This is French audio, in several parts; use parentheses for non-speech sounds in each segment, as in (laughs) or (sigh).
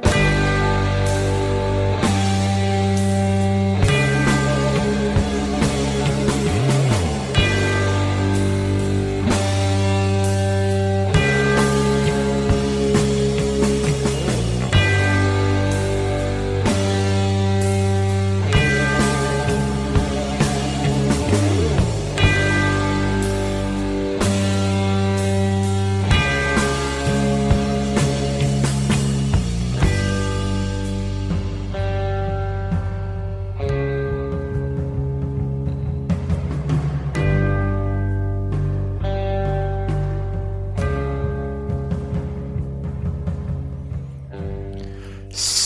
Bye.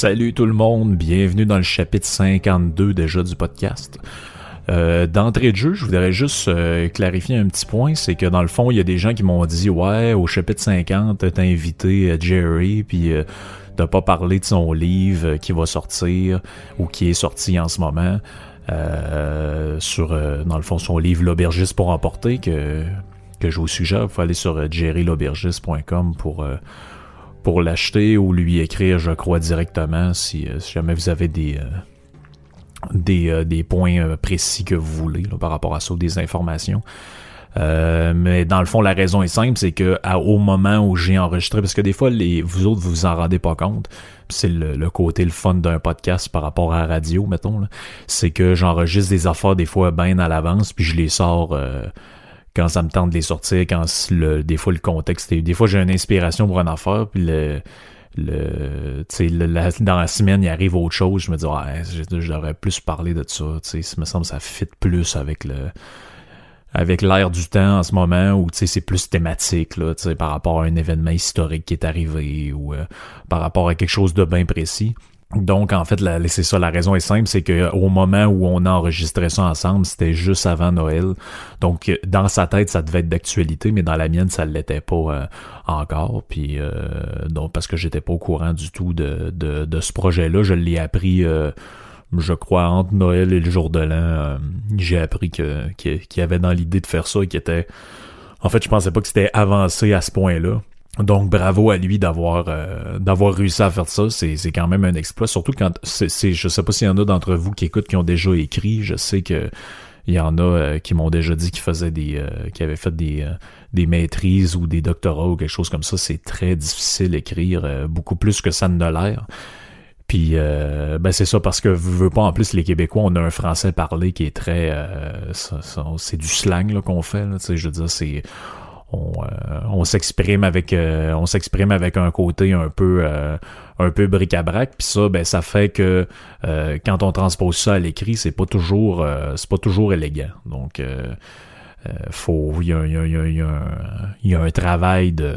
Salut tout le monde, bienvenue dans le chapitre 52 déjà du podcast. Euh, d'entrée de jeu, je voudrais juste euh, clarifier un petit point, c'est que dans le fond, il y a des gens qui m'ont dit ouais, au chapitre 50, t'as invité euh, Jerry, puis t'as pas parlé de son livre qui va sortir ou qui est sorti en ce moment. sur dans le fond son livre L'aubergiste pour emporter que, que je vous suggère, il faut aller sur jerrylaubergiste.com pour pour l'acheter ou lui écrire, je crois, directement si, euh, jamais vous avez des, euh, des, euh, des, points précis que vous voulez par rapport à ça, des informations. mais dans le fond, la raison est simple, c'est que au moment où j'ai enregistré, parce que des fois, les, vous autres, vous vous en rendez pas compte, c'est le, côté le fun d'un podcast par rapport à la radio, mettons, c'est que j'enregistre des affaires des fois bien à l'avance, puis je les sors quand ça me tente de les sortir, quand le, des fois le contexte des fois j'ai une inspiration pour une affaire, puis le, le, le dans la semaine il arrive autre chose, je me dis ouais, je, devrais plus parler de ça, sais, me semble ça fit plus avec le avec l'air du temps en ce moment où c'est plus thématique là, par rapport à un événement historique qui est arrivé ou euh, par rapport à quelque chose de bien précis. Donc, en fait, c'est ça, la raison est simple, c'est que au moment où on a enregistré ça ensemble, c'était juste avant Noël. Donc, dans sa tête, ça devait être d'actualité, mais dans la mienne, ça l'était pas euh, encore. Puis, euh, donc, parce que j'étais pas au courant du tout de, de, ce projet-là, je l'ai appris, euh, je crois, entre Noël et le jour de l'an. J'ai appris que qu'il y avait dans l'idée de faire ça et qui était... En fait, je pensais pas que c'était avancé à ce point-là. Donc bravo à lui d'avoir euh, d'avoir réussi à faire ça, c'est c'est quand même un exploit. Surtout quand c'est je sais pas s'il y en a d'entre vous qui écoutent qui ont déjà écrit. Je sais que il y en a euh, qui m'ont déjà dit qu'ils faisaient des euh, qui avaient fait des des maîtrises ou des doctorats ou quelque chose comme ça. C'est très difficile d'écrire, beaucoup plus que ça ne l'air. Puis ben c'est ça parce que vous veux pas en plus les Québécois on a un français parlé qui est très c'est du slang qu'on fait là, je veux dire c'est on, euh, on s'exprime avec euh, on s'exprime avec un côté un peu euh, un peu bric-à-brac. Puis ça ben ça fait que quand on transpose ça à l'écrit c'est pas toujours c'est pas toujours élégant. Donc il y a, y, a, y, a, y a, un travail de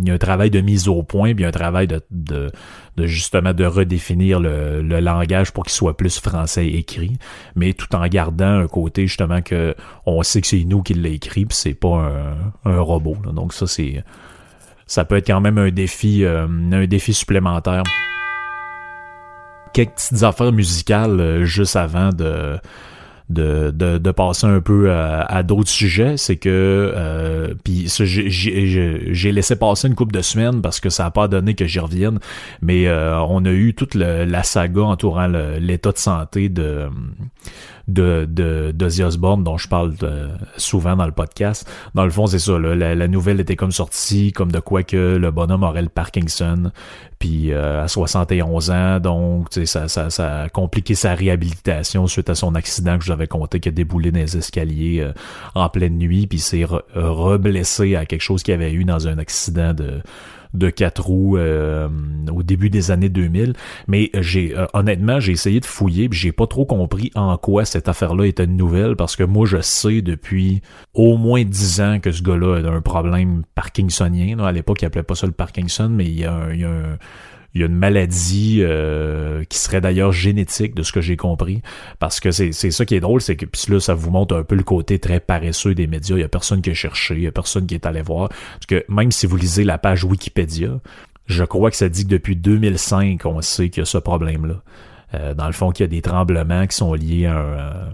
il y a un travail de mise au point puis un travail de, justement de redéfinir le, langage pour qu'il soit plus français écrit mais tout en gardant un côté justement que on sait que c'est nous qui l'a écrit puis c'est pas un, un robot donc ça c'est ça peut être quand même un défi euh, un défi supplémentaire. Quelques petites affaires musicales euh, juste avant de de, de, de, passer un peu à, d'autres sujets, c'est que euh, puis j'ai laissé passer une couple de semaines parce que ça a pas donné que j'y revienne, mais euh, on a eu toute la saga entourant l'état de santé de de, de d'Ozzy Osbourne dont je parle euh, souvent dans le podcast. Dans le fond, c'est ça. la, nouvelle était comme sortie, comme de quoi que le bonhomme aurait le Parkinson, puis euh, à 71 ans, donc ça, ça, ça a compliqué sa réhabilitation suite à son accident que je compté qui a déboulé dans les escaliers euh, en pleine nuit, puis s'est reblessé à quelque chose qu'il avait eu dans un accident de de quatre roues euh, au début des années 2000. Mais j'ai euh, honnêtement, j'ai essayé de fouiller, puis j'ai pas trop compris en quoi cette affaire-là était une nouvelle, parce que moi, je sais depuis au moins dix ans que ce gars-là a un problème parkinsonien. À l'époque, il appelait pas ça le Parkinson, mais il y a, il y a un il y a une maladie euh, qui serait d'ailleurs génétique de ce que j'ai compris. Parce que c'est ça qui est drôle, c'est que puis là, ça vous montre un peu le côté très paresseux des médias. Il y a personne qui a cherché, il y a personne qui est allé voir. Parce que même si vous lisez la page Wikipédia, je crois que ça dit que depuis 2005, on sait qu'il y a ce problème-là. Euh, dans le fond, qu'il y a des tremblements qui sont liés à un,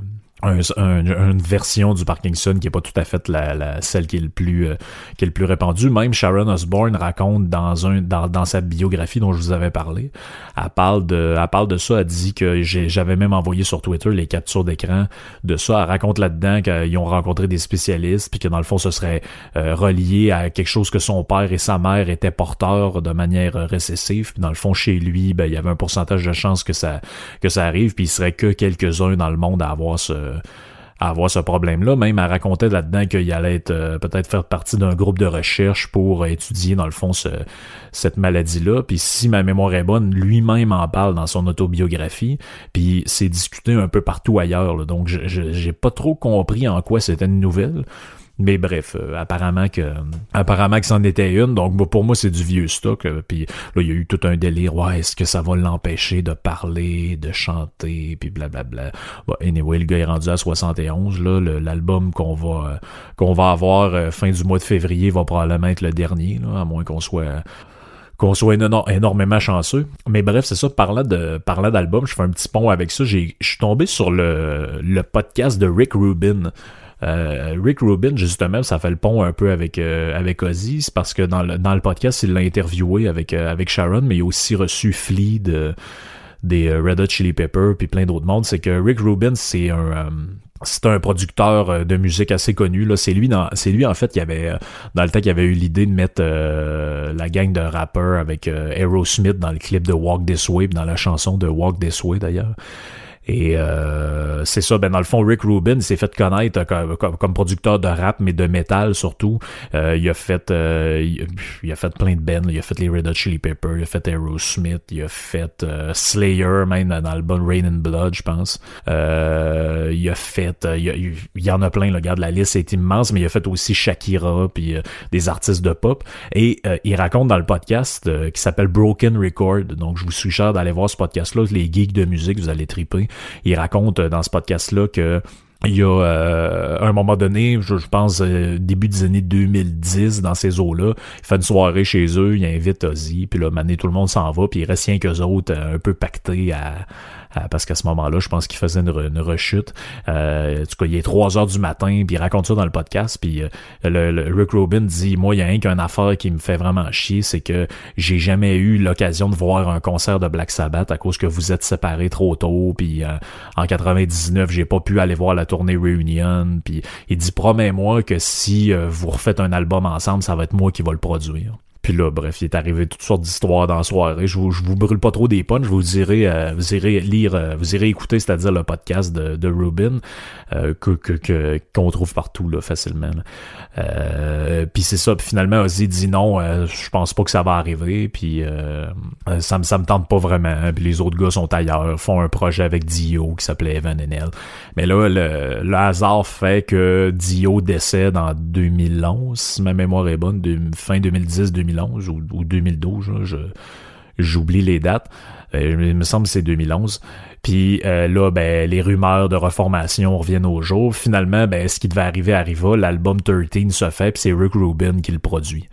une version du Parkinson qui est pas tout à fait la, la celle qui est le plus euh, qui est le plus répandue. Même Sharon Osbourne raconte dans un dans, dans sa biographie dont je vous avais parlé, elle parle de elle parle de ça, elle dit que j'avais même envoyé sur Twitter les captures d'écran de ça. Elle raconte là-dedans qu'ils ont rencontré des spécialistes puis que dans le fond ce serait euh, relié à quelque chose que son père et sa mère étaient porteurs de manière récessive. Puis dans le fond chez lui, ben il y avait un pourcentage de chance que ça que ça arrive puis il serait que quelques-uns dans le monde à avoir ce à avoir ce problème-là. Même elle racontait là-dedans qu'il allait euh, peut-être faire partie d'un groupe de recherche pour étudier dans le fond ce, cette maladie-là. Puis si ma mémoire est bonne, lui-même en parle dans son autobiographie. Puis c'est discuté un peu partout ailleurs. Donc j'ai pas trop compris en quoi c'était une nouvelle. Mais bref, euh, apparemment que apparemment que c'en était une. Donc pour moi, c'est du vieux stock. Euh, puis là, il y a eu tout un délire. Ouais, est-ce que ça va l'empêcher de parler, de chanter, puis blablabla. Bon, anyway, le gars est rendu à 71. Là, l'album qu'on va euh, qu'on va avoir fin du mois de février va probablement être le dernier, à moins qu'on soit qu'on soit énormément chanceux. Mais bref, c'est ça, parlant de parlant d'album, je fais un petit pont avec ça. Je suis tombé sur le podcast de Rick Rubin. Euh, Rick Rubin, justement, ça fait le pont un peu avec euh, avec Ozzy, c'est parce que dans le, dans le podcast, il l'a interviewé avec euh, avec Sharon, mais il a aussi reçu Flea de, des Red Hot Chili Peppers puis plein d'autres mondes. C'est que Rick Rubin, c'est un c'est un producteur de musique assez connu là. C'est lui c'est lui en fait qui avait dans le temps qui avait eu l'idée de mettre la gang de rappeurs avec Aerosmith dans le clip de Walk This Way dans la chanson de Walk This Way d'ailleurs et euh, c'est ça, ben dans le fond, Rick Rubin s'est fait connaître comme, producteur de rap, mais de métal surtout. Euh, il a fait euh, il, a fait plein de bands. Il a fait les Red Hot Chili Peppers, il a fait Aerosmith, il a fait Slayer, même dans l'album Rain and Blood, je pense. il a fait il, y en a plein, le regarde, la liste est immense, mais il a fait aussi Shakira, puis des artistes de pop. Et il raconte dans le podcast qui s'appelle Broken Record. Donc je vous suggère d'aller voir ce podcast-là. Les geeks de musique, vous allez triper. Il raconte euh, dans ce podcast-là que il y a euh, un moment donné, je, pense euh, début des années 2010, dans ces eaux-là, il fait une soirée chez eux, il invite Ozzy, puis là, mané, tout le monde s'en va, puis il reste rien qu'eux autres un peu pactés à, parce qu'à ce moment-là, je pense qu'il faisait une, rechute. Euh, en tout cas, il est 3 heures du matin, puis il raconte ça dans le podcast, puis euh, le, Rick Rubin dit, moi, il y a un qu'une affaire qui me fait vraiment chier, c'est que j'ai jamais eu l'occasion de voir un concert de Black Sabbath à cause que vous êtes séparés trop tôt, puis en 99, j'ai pas pu aller voir la tournée Reunion, puis il dit, promets-moi que si vous refaites un album ensemble, ça va être moi qui va le produire. Puis là, bref, il est arrivé toutes sortes d'histoires dans la soirée. Je vous, je vous brûle pas trop des punches, vous irez, euh, vous irez lire, euh, vous irez écouter, c'est-à-dire le podcast de, de Rubin euh, que que qu'on trouve partout là facilement. puis c'est ça. Puis finalement, Ozzy dit non, je pense pas que ça va arriver. Puis ça me ça me tente pas vraiment. Puis les autres gars sont ailleurs, font un projet avec Dio qui s'appelait Evan L. Mais là, le, le, hasard fait que Dio décède en 2011, si ma mémoire est bonne, fin 2010-2011 ou, 2012, je, j'oublie les dates. Euh, il me semble que c'est 2011. Puis euh, là, ben, les rumeurs de reformation reviennent au jour. Finalement, ben, ce qui devait arriver arriva. L'album 13 se fait, puis c'est Rick Rubin qui le produit.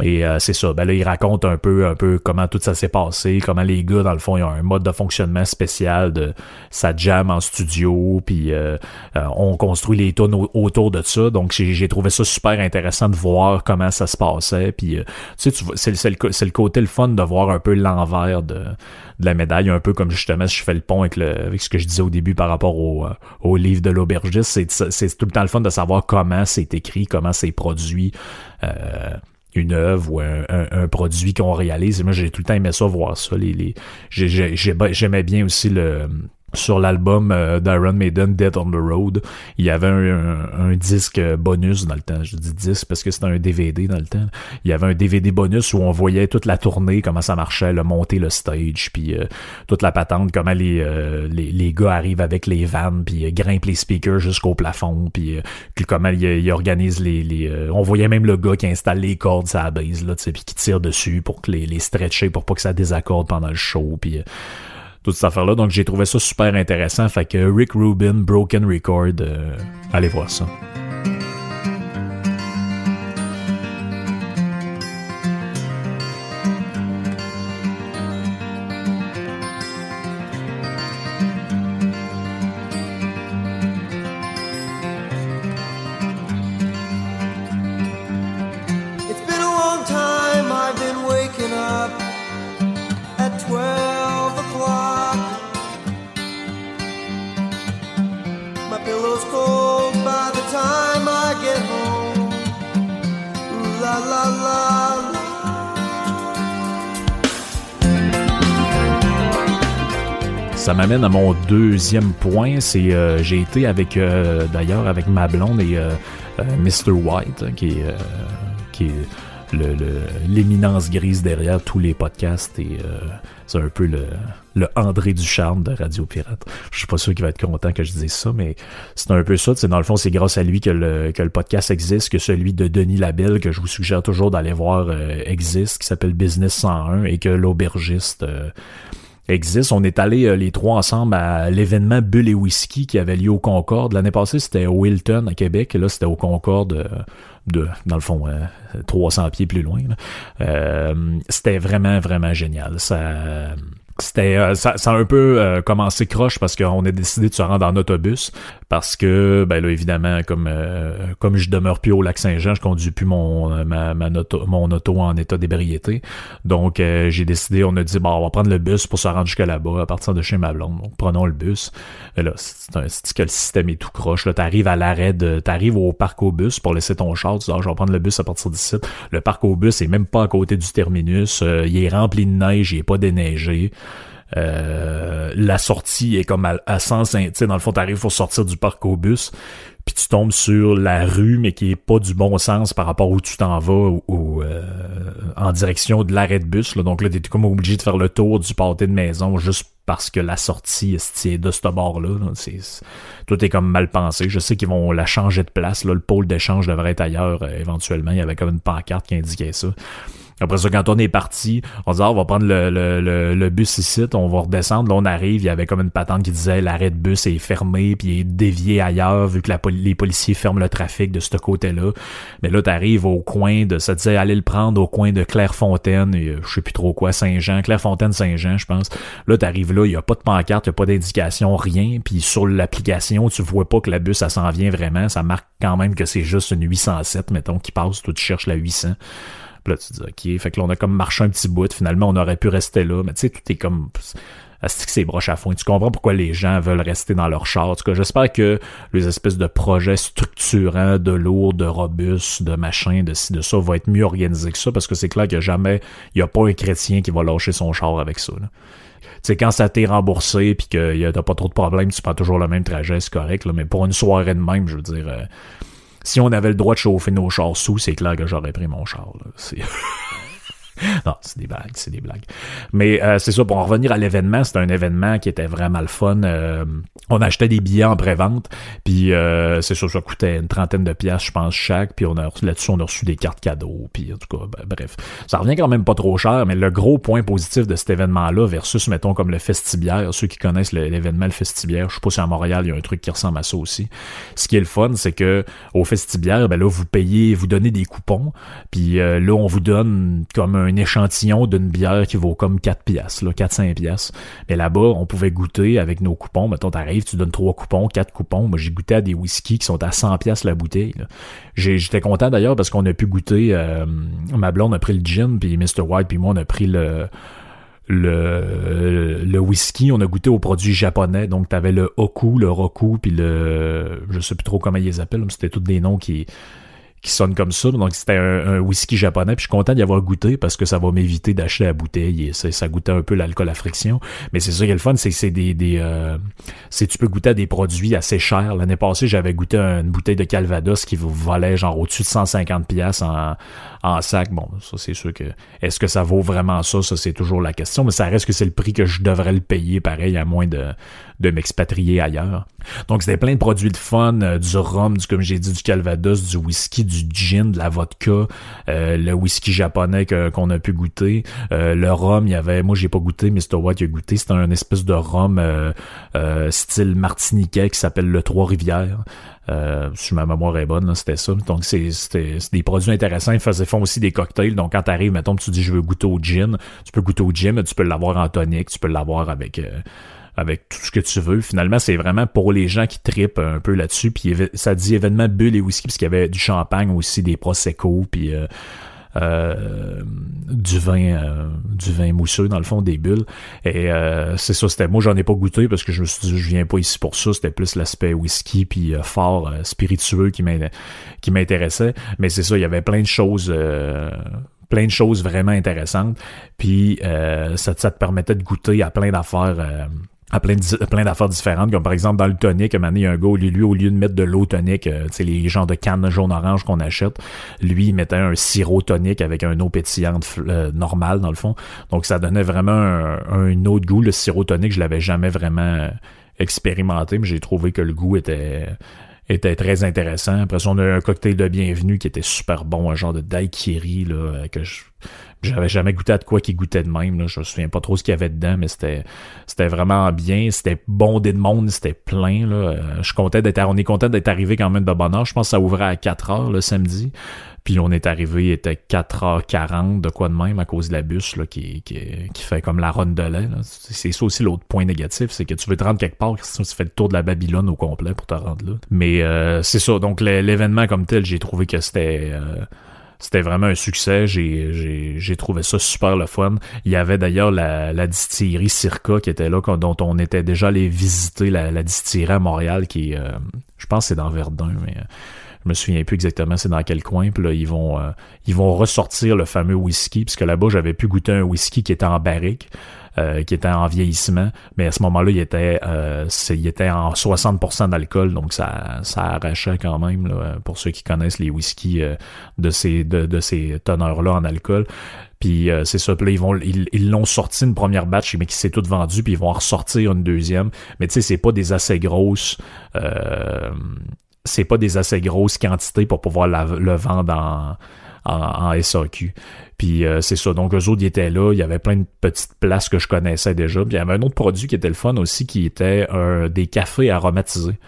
Et euh, c'est ça. Ben là, il raconte un peu, un peu comment tout ça s'est passé, comment les gars, dans le fond, ils ont un mode de fonctionnement spécial de sa jam en studio, puis euh, euh, on construit les tunes autour de ça. Donc j'ai trouvé ça super intéressant de voir comment ça se passait. Puis tu sais, c'est le, le, côté le fun de voir un peu l'envers de, la médaille, un peu comme justement si je fais le pont avec, le, avec ce que je disais au début par rapport au, au livre de l'aubergiste. C'est tout le temps le fun de savoir comment c'est écrit, comment c'est produit. Une œuvre ou un, produit qu'on réalise. moi, j'ai tout le temps aimé ça, voir ça. Les, les, j'aimais bien aussi le sur l'album euh, d'Iron Maiden Dead on the Road, il y avait un, disque bonus dans le temps. Je dis disque parce que c'était un DVD dans le temps. Il y avait un DVD bonus où on voyait toute la tournée, comment ça marchait, le monter le stage, puis euh, toute la patente, comment les, euh, les, les, gars arrivent avec les vannes, puis grimpent les speakers jusqu'au plafond, puis, comment ils, organisent les... les on voyait même le gars qui installe les cordes sur la base, là, puis qui tire dessus pour que les, les stretcher, pour pas que ça désaccorde pendant le show, puis toute cette affaire-là. Donc j'ai trouvé ça super intéressant. Fait que Rick Rubin, Broken Record, euh, allez voir ça. M'amène à mon deuxième point, c'est euh, j'ai été avec euh, d'ailleurs avec ma blonde et euh, Mr. White, qui est, qui est l'éminence grise derrière tous les podcasts et euh, c'est un peu le, le André Ducharme de Radio Pirate. Je suis pas sûr qu'il va être content que je dise ça, mais c'est un peu ça. C'est dans le fond, c'est grâce à lui que le, que le podcast existe, que celui de Denis Labelle, que je vous suggère toujours d'aller voir, euh, existe, qui s'appelle Business 101 et que l'aubergiste euh, On est allés les trois ensemble à l'événement Bulle et Whisky qui avait lieu au Concorde. L'année passée, c'était au Wilton à Québec, et là, c'était au Concorde de, dans le fond, 300 euh, pieds plus loin. Euh, c'était vraiment, vraiment génial. Ça euh, a un peu euh, commencé croche parce qu'on a décidé de se rendre en autobus parce que ben là évidemment comme euh, comme je demeure plus au lac Saint-Jean, je conduis plus mon ma, ma auto, mon auto en état d'ébriété. Donc j'ai décidé on a dit bon on va prendre le bus pour se rendre jusque là-bas à partir de chez ma blonde. Donc prenons le bus. Et là c'est que le système est tout croche là, t'arrives à l'arrêt de t'arrives au parc au bus pour laisser ton char, tu dis ah, je vais prendre le bus à partir d'ici. Le parc au bus est même pas à côté du terminus, il est rempli de neige, il est pas déneigé. Euh, la sortie est comme à, à sens, tu sais, dans le fond, t'arrives pour sortir du parc au bus, puis tu tombes sur la rue, mais qui est pas du bon sens par rapport où tu t'en vas ou, euh, en direction de l'arrêt de bus. Là. Donc là, t'es comme obligé de faire le tour du pâté de maison juste parce que la sortie est de ce bord-là. Tout est comme mal pensé. Je sais qu'ils vont la changer de place. Là. Le pôle d'échange devrait être ailleurs euh, éventuellement. Il y avait comme une pancarte qui indiquait ça. Après ça, quand on est parti, on dit ah, on va prendre le, le, le, bus ici, on va redescendre. Là, on arrive, il y avait comme une patente qui disait l'arrêt de bus est fermé, puis il est dévié ailleurs, vu que les policiers ferment le trafic de ce côté-là. Mais là, tu arrives au coin de, ça disait aller le prendre au coin de Clairefontaine, et, euh, je sais plus trop quoi, Saint-Jean, Clairefontaine, Saint-Jean, je pense. Là, tu arrives là, il y a pas de pancarte, il y a pas d'indication, rien. Puis sur l'application, tu vois pas que la bus, ça s'en vient vraiment. Ça marque quand même que c'est juste une 807, mettons, qui passe. Toi, tu cherches la 800. Puis là, tu dis, OK. Fait que là, on a comme marché un petit bout. Finalement, on aurait pu rester là. Mais tu sais, tout est comme est-ce que c'est broche à fond. Tu comprends pourquoi les gens veulent rester dans leur char? En tout cas, j'espère que les espèces de projets structurants, de lourds, de robustes, de machins, de ci, de ça, vont être mieux organisés que ça, parce que c'est clair que jamais, il n'y a pas un chrétien qui va lâcher son char avec ça. Tu sais, quand ça t'est remboursé puis que t'as pas trop de problèmes, tu prends toujours le même trajet, c'est correct. Là, mais pour une soirée de même, je veux dire, euh, si on avait le droit de chauffer nos chars sous, c'est clair que j'aurais pris mon char. C'est... (laughs) (laughs) non, c'est des blagues, c'est des blagues. Mais euh, c'est ça, pour en revenir à l'événement, c'était un événement qui était vraiment le fun. Euh, on achetait des billets en pré-vente, puis euh, c'est sûr, ça coûtait une trentaine de pièces, je pense, chaque, puis là-dessus, on a reçu des cartes cadeaux, puis en tout cas, ben, bref. Ça revient quand même pas trop cher, mais le gros point positif de cet événement-là versus, mettons, comme le Festibière, ceux qui connaissent l'événement le Festibière, je sais pas si à Montréal, il y a un truc qui ressemble à ça aussi. Ce qui est le fun, c'est que au Festibière, ben là, vous payez, vous donnez des coupons, puis là, on vous donne comme un échantillon d'une bière qui vaut comme 4 piastres, là, 4-5 piastres. Mais là-bas, on pouvait goûter avec nos coupons. Mettons, t'arrives, tu donnes 3 coupons, 4 coupons. Moi, j'ai goûté à des whiskies qui sont à 100 piastres la bouteille. J'étais content d'ailleurs parce qu'on a pu goûter, euh, ma a pris le gin, puis Mr. White, puis moi, on a pris le le, le whisky, on a goûté aux produits japonais. Donc, t'avais le Oku, le Roku, puis le... Je sais plus trop comment ils les appellent, mais c'était tous des noms qui qui sonne comme ça. Donc c'était un, whisky japonais. Puis je suis content d'y avoir goûté parce que ça va m'éviter d'acheter la bouteille et ça, ça goûtait un peu l'alcool à friction. Mais c'est ça qui est le fun, c'est que c'est des, des euh, c'est tu peux goûter à des produits assez chers. L'année passée, j'avais goûté une bouteille de Calvados qui vous valait genre au-dessus de 150 pièces en, en sac. Bon, ça c'est sûr que est-ce que ça vaut vraiment ça? Ça c'est toujours la question. Mais ça reste que c'est le prix que je devrais le payer pareil à moins de de m'expatrier ailleurs. Donc c'était plein de produits de fun, euh, du rhum, du comme j'ai dit du Calvados, du whisky, du gin, de la vodka, euh, le whisky japonais qu'on a pu goûter, euh, le rhum, il y avait, moi j'ai pas goûté, Mr White a goûté, c'était un espèce de rhum style martiniquais qui s'appelle le Trois-Rivières. Euh, si ma mémoire est bonne, c'était ça. Donc, c'est des produits intéressants. Ils faisaient, font aussi des cocktails. Donc, quand t'arrives, mettons, tu dis, je veux goûter au gin, tu peux goûter au gin, mais tu peux l'avoir en tonic, tu peux l'avoir avec avec tout ce que tu veux. Finalement, c'est vraiment pour les gens qui tripent un peu là-dessus. Puis ça dit événement bulle et whisky, parce qu'il y avait du champagne aussi, des prosecco, puis euh, euh, du vin euh, du vin mousseux dans le fond des bulles. Et c'est ça c'était moi j'en ai pas goûté parce que je me suis dit je viens pas ici pour ça. C'était plus l'aspect whisky puis fort spiritueux qui m'intéressait. Mais c'est ça il y avait plein de choses plein de choses vraiment intéressantes. Puis ça, ça te permettait de goûter à plein d'affaires à plein, plein d'affaires différentes, comme par exemple dans le tonic, à un il y a un gars, lui, au lieu de mettre de l'eau tonique, euh, les genres de cannes jaune-orange qu'on achète, lui, il mettait un sirop tonique avec un eau pétillante euh, normale, dans le fond. Donc, ça donnait vraiment un, autre goût. Le sirop tonique, je l'avais jamais vraiment expérimenté, mais j'ai trouvé que le goût était était très intéressant. Après ça, on a eu un cocktail de bienvenue qui était super bon, un genre de daiquiri, là, que je, j'avais jamais goûté à de quoi qui goûtait de même. Là. Je me souviens pas trop ce qu'il y avait dedans, mais c'était c'était vraiment bien. C'était bondé de monde, c'était plein. Là. Euh, je comptais d'être, on est content d'être arrivé quand même de bonne heure. Je pense que ça ouvrait à 4 heures le samedi. Puis on est arrivé, il était 4h40 de quoi de même à cause de la bus là, qui, qui, qui fait comme la ronde de lait. C'est ça aussi l'autre point négatif, c'est que tu veux te rendre quelque part, sinon tu fais le tour de la Babylone au complet pour te rendre là. Mais euh, c'est ça, donc l'événement comme tel, j'ai trouvé que c'était... Euh, c'était vraiment un succès. J'ai, trouvé ça super le fun. Il y avait d'ailleurs la, la distillerie Circa qui était là, dont on était déjà allé visiter la, la distillerie à Montréal, qui euh, je pense c'est dans Verdun, mais euh, je me souviens plus exactement c'est dans quel coin. Puis là, ils vont, euh, ils vont ressortir le fameux whisky, puisque là-bas, j'avais pu goûter un whisky qui était en barrique. Euh, qui était en vieillissement, mais à ce moment-là, il était, euh, il était en 60% d'alcool, donc ça, ça arrachait quand même, là, pour ceux qui connaissent les whiskies euh, de ces, de, ces teneurs-là en alcool. Puis c'est ça, puis là, ils vont ils l'ont sorti une première batch, mais qui s'est toute vendu, puis ils vont en ressortir une deuxième. Mais tu sais, c'est pas des assez grosses c'est pas des assez grosses quantités pour pouvoir le vendre en, en, SAQ. Puis euh, c'est ça. Donc eux autres, ils étaient là. Il y avait plein de petites places que je connaissais déjà. Puis il y avait un autre produit qui était le fun aussi, qui était des cafés aromatisés.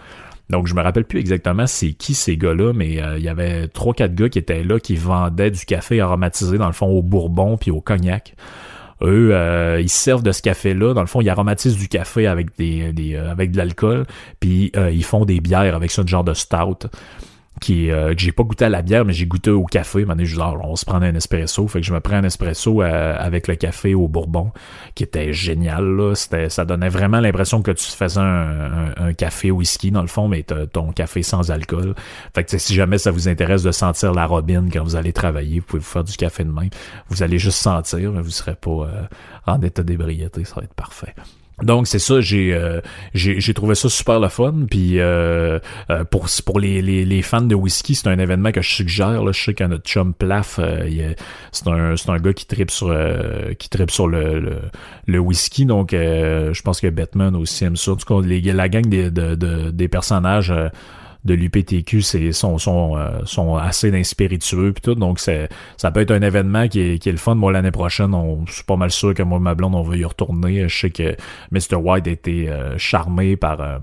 Donc je me rappelle plus exactement c'est qui ces gars-là, mais euh, il y avait trois quatre gars qui étaient là qui vendaient du café aromatisé dans le fond au bourbon puis au cognac. Eux, euh, ils servent de ce café-là. Dans le fond, ils aromatisent du café avec des, des avec de l'alcool, puis ils font des bières avec ce genre de stout qui euh, que j'ai pas goûté à la bière mais j'ai goûté au café. Maintenant je on se prenait un espresso. Fait que je me prends un espresso euh, avec le café au bourbon qui était génial ça donnait vraiment l'impression que tu faisais un, un, café whisky dans le fond mais ton café sans alcool. Fait que si jamais ça vous intéresse de sentir la robine quand vous allez travailler vous pouvez vous faire du café de main vous allez juste sentir mais vous serez pas euh, en état d'ébriété. Ça va être parfait donc c'est ça, j'ai euh, j'ai trouvé ça super le fun. Puis euh, euh, pour pour les, les, les, fans de whisky, c'est un événement que je suggère. Là. Je sais qu'à notre chum Plaf, c'est un c'est un gars qui tripe sur qui tripe sur le, le, whisky. Donc je pense que Batman aussi aime ça. En tout cas, les, la gang des de, de, des personnages de l'UPTQ sont sont euh, sont assez d'inspiritueux puis tout. Donc ça peut être un événement qui est, qui est le fun. Moi l'année prochaine on je suis pas mal sûr que moi ma blonde on veut y retourner. Je sais que Mr White a été euh, charmé par euh,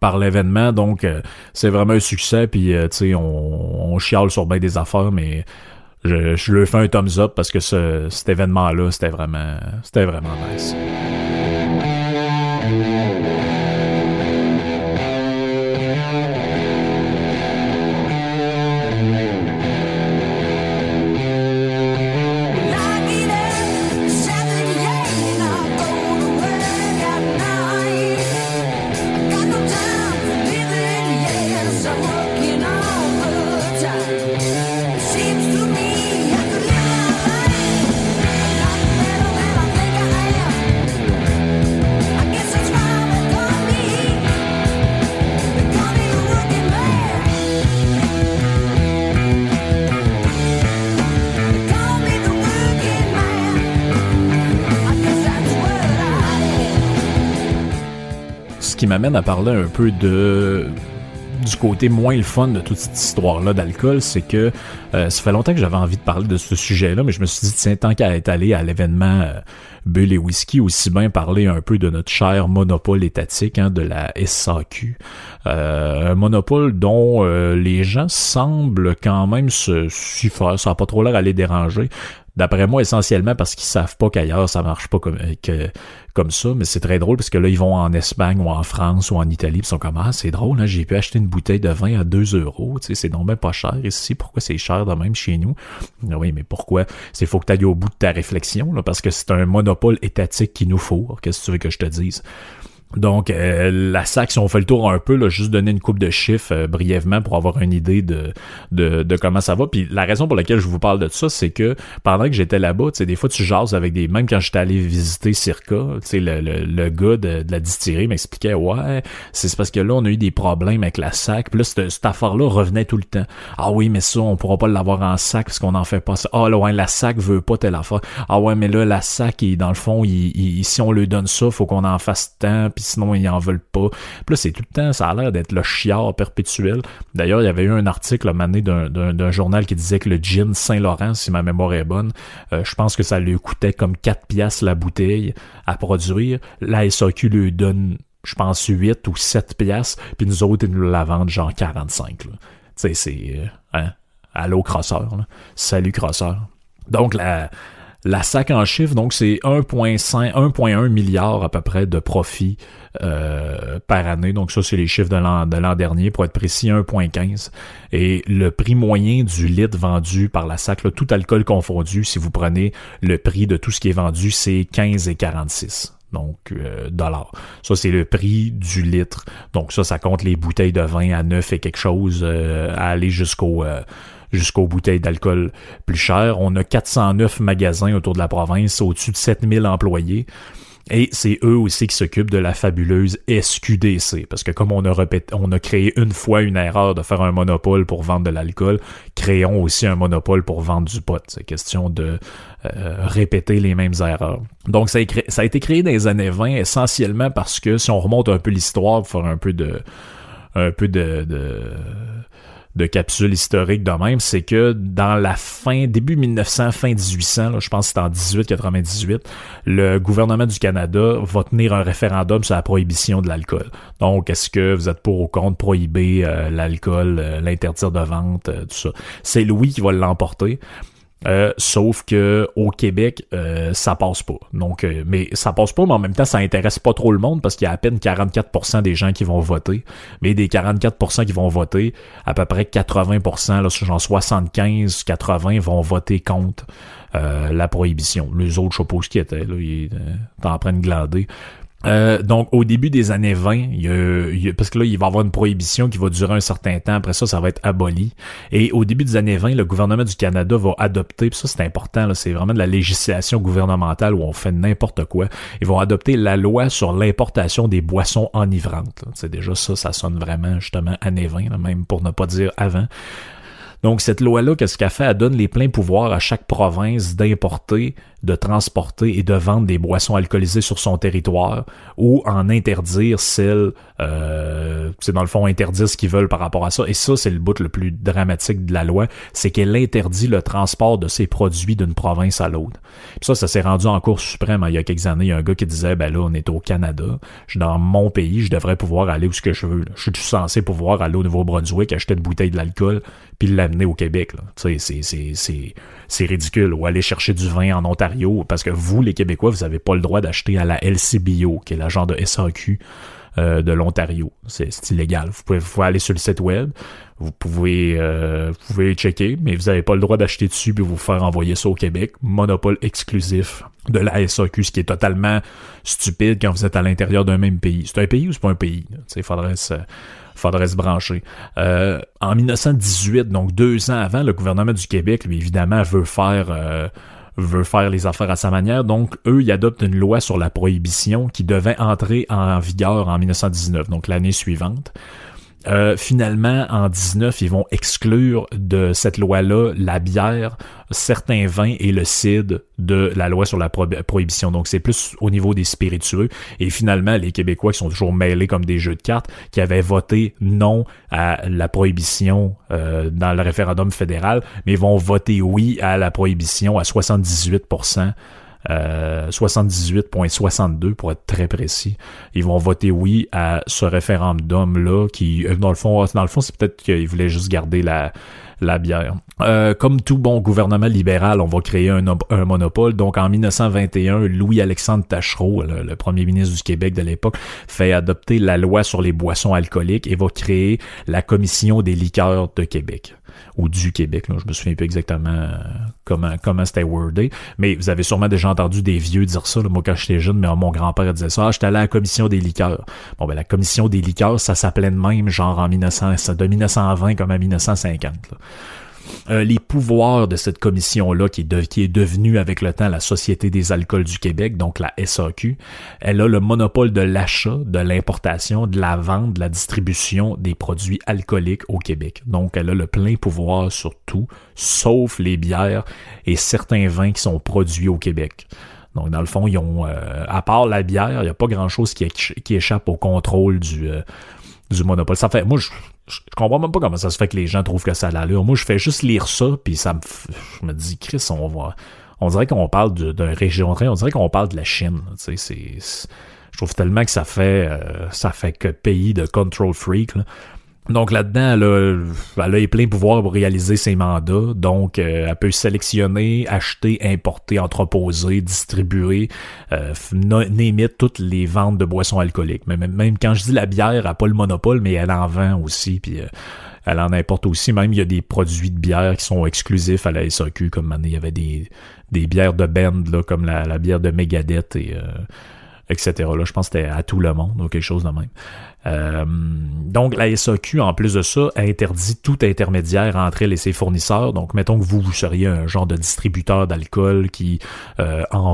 par l'événement. Donc c'est vraiment un succès puis tu sais on, on chiale sur bien des affaires mais je, je lui fais un thumbs up parce que ce, cet événement là c'était vraiment c'était vraiment nice qui m'amène à parler un peu de du côté moins le fun de toute cette histoire-là d'alcool, c'est que euh, ça fait longtemps que j'avais envie de parler de ce sujet-là, mais je me suis dit, tiens, tant qu'à être allé à l'événement euh, Bull et Whisky, aussi bien parler un peu de notre cher monopole étatique, hein, de la SAQ. Euh, un monopole dont les gens semblent quand même se s'y faire, ça n'a pas trop l'air à les déranger. D'après moi, essentiellement parce qu'ils savent pas qu'ailleurs ça marche pas comme, que, comme ça, mais c'est très drôle parce que là, ils vont en Espagne ou en France ou en Italie, ils sont comme Ah, c'est drôle, hein, j'ai pu acheter une bouteille de vin à 2 euros, tu sais, c'est non même pas cher ici, pourquoi c'est cher de même chez nous? Ah oui, mais pourquoi? C'est faut que tu ailles au bout de ta réflexion, là, parce que c'est un monopole étatique qu'il nous faut. Qu'est-ce que tu veux que je te dise? Donc, euh, la SAC, si on fait le tour un peu, là, juste donner une coupe de chiffres euh, brièvement pour avoir une idée de, de, de, comment ça va. Puis la raison pour laquelle je vous parle de ça, c'est que pendant que j'étais là-bas, tu sais, des fois tu jases avec des... Même quand j'étais allé visiter Circa, tu sais, le, le, le, gars de, la distillerie m'expliquait, ouais, c'est parce que là, on a eu des problèmes avec la SAC. Puis là, cette, cette affaire-là revenait tout le temps. Ah oui, mais ça, on pourra pas l'avoir en sac parce qu'on en fait pas ça. Ah là, ouais, la SAC veut pas telle affaire. Ah ouais, mais là, la SAC, dans le fond, il, si on lui donne ça, faut qu'on en fasse tant sinon ils en veulent pas. Puis là, c'est tout le temps, ça a l'air d'être le chiard perpétuel. D'ailleurs, il y avait eu un article à d'un journal qui disait que le gin Saint-Laurent, si ma mémoire est bonne, euh, je pense que ça lui coûtait comme 4 piastres la bouteille à produire. La SAQ lui donne, je pense, 8 ou 7 piastres, puis nous autres, ils nous la vendent genre 45. Tu sais, c'est... Euh, hein? Allô, crosseur. Salut, crosseur. Donc, la la SAC en chiffres, donc c'est 1,5, 1,1 milliard à peu près de profit euh, par année. Donc ça, c'est les chiffres de l'an, de l'an dernier, pour être précis, 1,15. Et le prix moyen du litre vendu par la SAC, tout alcool confondu, si vous prenez le prix de tout ce qui est vendu, c'est 15,46 donc euh, dollars. Ça, c'est le prix du litre. Donc ça, ça compte les bouteilles de vin à 9 et quelque chose, euh, à aller jusqu'au jusqu'aux bouteilles d'alcool plus chères. On a 409 magasins autour de la province, au-dessus de 7000 employés. Et c'est eux aussi qui s'occupent de la fabuleuse SQDC. Parce que comme on a, répété, on a créé une fois une erreur de faire un monopole pour vendre de l'alcool, créons aussi un monopole pour vendre du pot. C'est question de euh, répéter les mêmes erreurs. Donc ça a, été créé dans les années 20 essentiellement parce que si on remonte un peu l'histoire pour faire un peu de un peu de, de de capsule historique de même, c'est que dans la fin, début 1900, fin 1800, là, je pense que c'est en 1898, le gouvernement du Canada va tenir un référendum sur la prohibition de l'alcool. Donc, est-ce que vous êtes pour ou contre prohiber euh, l'alcool, euh, l'interdire de vente, euh, tout ça? C'est Louis qui va l'emporter. Euh, sauf que au Québec, euh, ça passe pas. Donc, euh, mais ça passe pas, mais en même temps, ça intéresse pas trop le monde parce qu'il y a à peine 44% des gens qui vont voter. Mais des 44% qui vont voter, à peu près 80%, là, genre 75, 80 vont voter contre la prohibition. Les autres, je suppose qui étaient là, ils étaient en train de glander. Euh, donc, au début des années 20, il y a, parce que là, il va y avoir une prohibition qui va durer un certain temps. Après ça, ça va être aboli. Et au début des années 20, le gouvernement du Canada va adopter, puis ça, c'est important, c'est vraiment de la législation gouvernementale où on fait n'importe quoi. Ils vont adopter la loi sur l'importation des boissons enivrantes. C'est déjà ça, ça sonne vraiment, justement, années 20, même pour ne pas dire avant. Donc, cette loi-là, qu'est-ce qu'elle fait? Elle donne les pleins pouvoirs à chaque province d'importer de transporter et de vendre des boissons alcoolisées sur son territoire ou en interdire celles, euh, c'est dans le fond interdire ce qu'ils veulent par rapport à ça. Et ça, c'est le bout le plus dramatique de la loi, c'est qu'elle interdit le transport de ces produits d'une province à l'autre. ça, ça s'est rendu en Cour suprême hein, il y a quelques années. Il y a un gars qui disait, ben là, on est au Canada, je suis dans mon pays, je devrais pouvoir aller où ce que je veux. Je suis censé pouvoir aller au Nouveau-Brunswick, acheter une bouteille de l'alcool, puis l'amener au Québec. C'est, ridicule. Ou aller chercher du vin en Ontario, parce que vous, les Québécois, vous n'avez pas le droit d'acheter à la LCBO, qui est l'agent de SAQ euh, de l'Ontario. C'est illégal. Vous pouvez, aller sur le site web, vous pouvez, euh, vous pouvez checker, mais vous n'avez pas le droit d'acheter dessus et vous faire envoyer ça au Québec. Monopole exclusif de la SAQ, ce qui est totalement stupide quand vous êtes à l'intérieur d'un même pays. C'est un pays ou c'est pas un pays? Il faudrait se faudrait se brancher. Euh, en 1918, donc deux ans avant, le gouvernement du Québec, lui, évidemment, veut faire... Euh, veut faire les affaires à sa manière. Donc, eux, ils adoptent une loi sur la prohibition qui devait entrer en vigueur en 1919, donc l'année suivante. Euh, finalement, en 19, ils vont exclure de cette loi-là la bière, certains vins et le cidre de la loi sur la prohibition. Donc, c'est plus au niveau des spiritueux. Et finalement, les Québécois qui sont toujours mêlés comme des jeux de cartes, qui avaient voté non à la prohibition euh, dans le référendum fédéral, mais vont voter oui à la prohibition à 78 78.62 euh, pour être très précis. Ils vont voter oui à ce référendum-là qui, euh, dans le fond, dans le fond, c'est peut-être qu'ils voulaient juste garder la, la bière. Euh, comme tout bon gouvernement libéral, on va créer un, un monopole. Donc en 1921, Louis-Alexandre Tachereau, le, premier ministre du Québec de l'époque, fait adopter la loi sur les boissons alcooliques et va créer la Commission des liqueurs de Québec. Ou du Québec. Là, je me souviens plus exactement euh, comment comment c'était wordé, mais vous avez sûrement déjà entendu des vieux dire ça. Là, moi, quand j'étais jeune, mais mon grand-père disait ça. Ah, j'étais allé à la commission des liqueurs. Bon, ben la commission des liqueurs, ça s'appelait de même, genre en 1900, de 1920 comme à 1950. Là. Euh, les pouvoirs de cette commission-là, qui, est devenue avec le temps la Société des alcools du Québec, donc la SAQ, elle a le monopole de l'achat, de l'importation, de la vente, de la distribution des produits alcooliques au Québec. Donc, elle a le plein pouvoir sur tout, sauf les bières et certains vins qui sont produits au Québec. Donc, dans le fond, ils ont, euh, à part la bière, il n'y a pas grand-chose qui, échappe au contrôle du, euh, monopole. Ça fait, moi, je, comprends même pas comment ça se fait que les gens trouvent que ça a l'allure. Moi, je fais juste lire ça, puis ça me, je me dis, Chris, on va, on dirait qu'on parle d'un région, on dirait qu'on parle de la Chine. Tu sais, c'est, je trouve tellement que ça fait, euh, ça fait que pays de control freak. Là. Donc là-dedans, elle a, elle a plein pouvoir pour réaliser ses mandats. Donc, euh, elle peut sélectionner, acheter, importer, entreposer, distribuer, euh, toutes les ventes de boissons alcooliques. Même, même quand je dis la bière, elle n'a pas le monopole, mais elle en vend aussi. Puis euh, elle en importe aussi. Même il y a des produits de bière qui sont exclusifs à la SAQ, comme il y avait des, bières de band, là, comme la, la bière de Megadeth et euh, etc. Là, je pense que c'était à tout le monde ou quelque chose de même. Euh, donc, la SAQ, en plus de ça, interdit tout intermédiaire entre elle et ses fournisseurs. Donc, mettons que vous, vous seriez un genre de distributeur d'alcool qui euh, en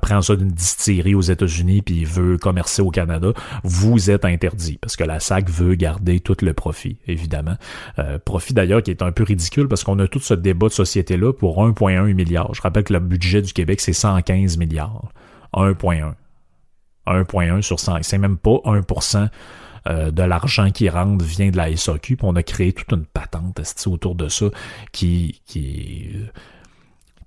prend ça d'une distillerie aux États-Unis puis veut commercer au Canada. Vous êtes interdit parce que la SAC veut garder tout le profit, évidemment. Euh, profit d'ailleurs qui est un peu ridicule parce qu'on a tout ce débat de société-là pour 1,1 milliard. Je rappelle que le budget du Québec, c'est 115 milliards. 1,1. 1,1 sur 100. C'est même pas 1% euh, de l'argent qui rentre vient de la SAQ. Puis on a créé toute une patente autour de ça qui, qui,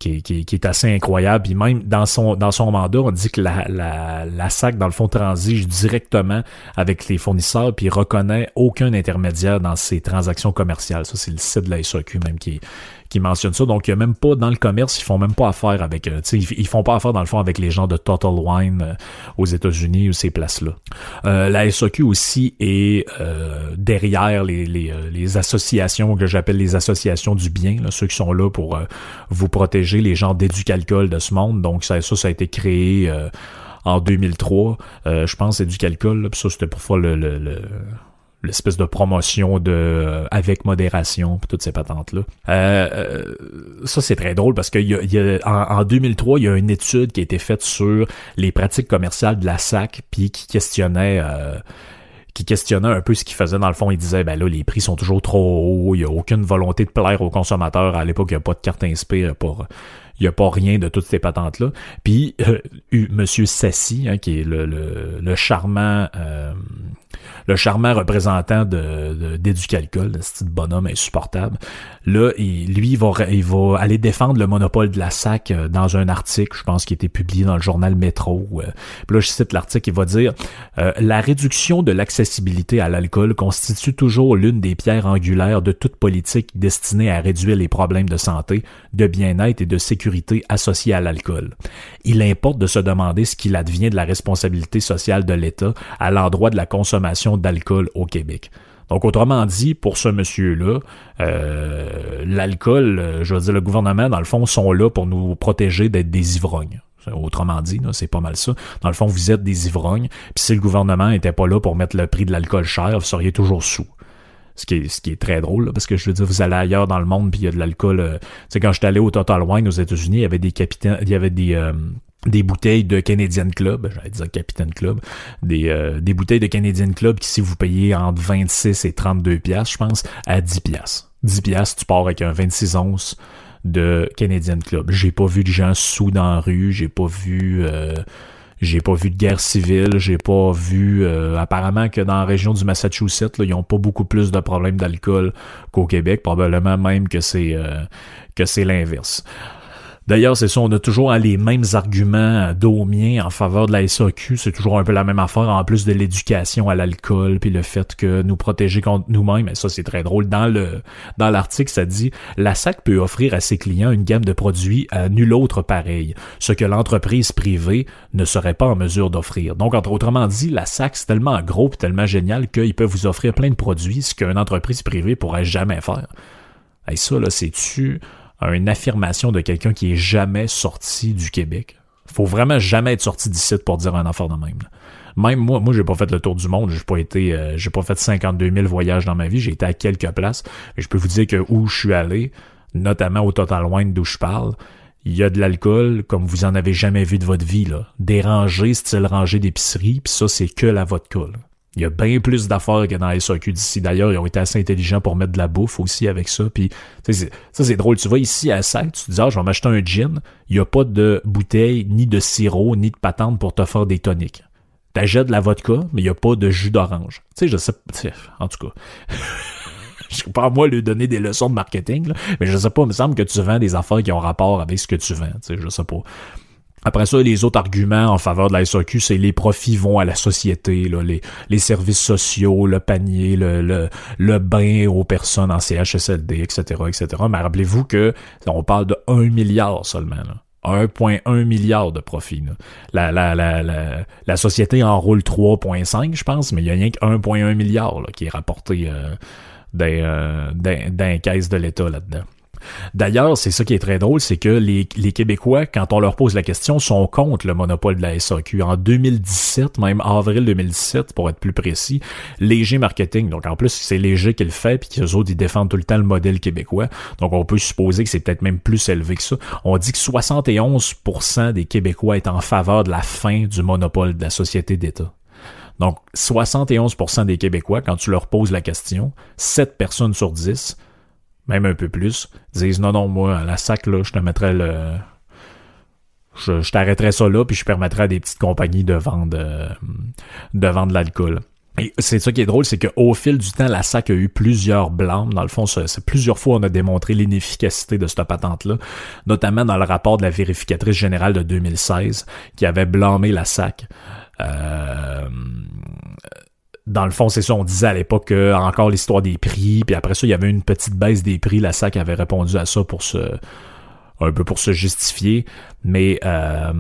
qui, qui, est assez incroyable. Puis même dans son, dans son mandat, on dit que la, la, la SAC, dans le fond, transige directement avec les fournisseurs, puis reconnaît aucun intermédiaire dans ses transactions commerciales. Ça, c'est le site de la SAQ même qui est, qui mentionne ça. Donc, il y a même pas dans le commerce, ils font même pas affaire avec, euh, ils, ils font pas affaire dans le fond avec les gens de Total Wine euh, aux États-Unis ou ces places-là. Euh, la SOQ aussi est derrière les, les, les, associations que j'appelle les associations du bien, là, ceux qui sont là pour vous protéger, les gens d'éducalcool de ce monde. Donc, ça, ça, ça a été créé en 2003. je pense du calcul. ça, c'était pour le, le, le l'espèce de promotion de euh, avec modération puis toutes ces patentes là. Euh, euh, ça c'est très drôle parce que y a, y a, en, 2003 il y a une étude qui a été faite sur les pratiques commerciales de la SAC puis qui questionnait qui questionnait un peu ce qu'il faisait dans le fond. Il disait ben là les prix sont toujours trop hauts, il y a aucune volonté de plaire aux consommateurs. À l'époque il n'y a pas de carte inspire pour il n'y a pas rien de toutes ces patentes-là. Puis, euh, Monsieur Sassy, hein, qui est le, le, charmant euh, le charmant représentant de, d'Éducalcool, ce bonhomme insupportable, là, lui, il va, il va aller défendre le monopole de la SAC euh, dans un article, je pense, qui a été publié dans le journal Métro. Euh. Puis là, je cite l'article, il va dire La réduction de l'accessibilité à l'alcool constitue toujours l'une des pierres angulaires de toute politique destinée à réduire les problèmes de santé, de bien-être et de sécurité associée à l'alcool. Il importe de se demander ce qu'il advient de la responsabilité sociale de l'État à l'endroit de la consommation d'alcool au Québec. Donc, autrement dit, pour ce monsieur-là, euh, l'alcool, euh, je veux dire, le gouvernement, dans le fond, sont là pour nous protéger d'être des ivrognes. Autrement dit, c'est pas mal ça. Dans le fond, vous êtes des ivrognes, puis si le gouvernement était pas là pour mettre le prix de l'alcool cher, vous seriez toujours sous. Ce qui, est, ce qui est très drôle, parce que je veux dire, vous allez ailleurs dans le monde, puis il y a de l'alcool. Euh, tu sais, quand j'étais allé au Total Wine aux États-Unis, il y avait des capitaines, il y avait des euh, des bouteilles de Canadian Club, j'allais dire Capitaine Club, des, euh, des bouteilles de Canadian Club qui, si vous payez entre 26 et 32 pièces, je pense, à 10 pièces. 10 pièces, tu pars avec un 26 onces de Canadian Club. J'ai pas vu de gens sous dans la rue, j'ai pas vu j'ai pas vu de guerre civile, j'ai pas vu euh, apparemment que dans la région du Massachusetts, là, ils ont pas beaucoup plus de problèmes d'alcool qu'au Québec, probablement même que c'est euh, que c'est l'inverse. D'ailleurs, c'est ça, on a toujours les mêmes arguments d'Aumien en faveur de la SAQ. C'est toujours un peu la même affaire, en plus de l'éducation à l'alcool, puis le fait que nous protéger contre nous-mêmes. Et ça, c'est très drôle. Dans le dans l'article, ça dit la SAC peut offrir à ses clients une gamme de produits à nul autre pareil, ce que l'entreprise privée ne serait pas en mesure d'offrir. Donc, entre autrement dit, la SAC, c'est tellement gros et tellement génial qu'ils peuvent vous offrir plein de produits, ce qu'une entreprise privée pourrait jamais faire. Et ça, là, c'est-tu une affirmation de quelqu'un qui est jamais sorti du Québec? Faut vraiment jamais être sorti d'ici pour dire un affaire de même. Même moi, moi, j'ai pas fait le tour du monde. J'ai pas été, euh, j'ai pas fait 52 000 voyages dans ma vie. J'ai été à quelques places. Et je peux vous dire que où je suis allé, notamment au Total Wine d'où je parle, il y a de l'alcool comme vous en avez jamais vu de votre vie, là. Des style rangé d'épicerie, puis ça, c'est que la vodka, là. Il y a bien plus d'affaires que dans les SAQ d'ici. D'ailleurs, ils ont été assez intelligents pour mettre de la bouffe aussi avec ça. Puis, ça, c'est drôle. Tu vas ici à Sac, tu te dis, ah, je vais m'acheter un gin. Il n'y a pas de bouteille, ni de sirop, ni de patente pour te faire des toniques. T'achètes de la vodka, mais il n'y a pas de jus d'orange. Tu sais, je sais, en tout cas. (laughs) je sais pas moi lui donner des leçons de marketing, mais je sais pas, il me semble que tu vends des affaires qui ont rapport avec ce que tu vends. Tu sais, je sais pas. Après ça, les autres arguments en faveur de la SAQ, c'est les profits vont à la société, là, les, les services sociaux, le panier, le, le, le bain aux personnes en CHSLD, etc., etc. Mais rappelez-vous que on parle de 1 milliard seulement. Là. 1,1 milliard de profits. La, la, la, la, la société enroule 3,5, je pense, mais il y a rien que 1,1 milliard là, qui est rapporté euh, d'un, d'un, caisse de l'État là-dedans. D'ailleurs, c'est ça qui est très drôle, c'est que les, Québécois, quand on leur pose la question, sont contre le monopole de la SAQ. En 2017, même avril 2017, pour être plus précis, Léger Marketing, donc en plus c'est Léger qui le fait, puis qu'eux autres, ils défendent tout le temps le modèle québécois, donc on peut supposer que c'est peut-être même plus élevé que ça. On dit que 71% des Québécois est en faveur de la fin du monopole de la société d'État. Donc, 71% des Québécois, quand tu leur poses la question, 7 personnes sur 10 même un peu plus, disent non, non, moi, la sac, là, je te mettrais le. Je, je t'arrêterais ça là, puis je permettrais à des petites compagnies de vendre, euh, de vendre l'alcool. Et c'est ça qui est drôle, c'est qu'au fil du temps, la SAC a eu plusieurs blâmes. Dans le fond, c'est plusieurs fois on a démontré l'inefficacité de cette patente-là, notamment dans le rapport de la vérificatrice générale de 2016, qui avait blâmé la SAC. Euh, dans le fond, c'est ça, on disait à l'époque encore l'histoire des prix, puis après ça, il y avait une petite baisse des prix. La SAC avait répondu à ça pour se un peu pour se justifier, mais euh,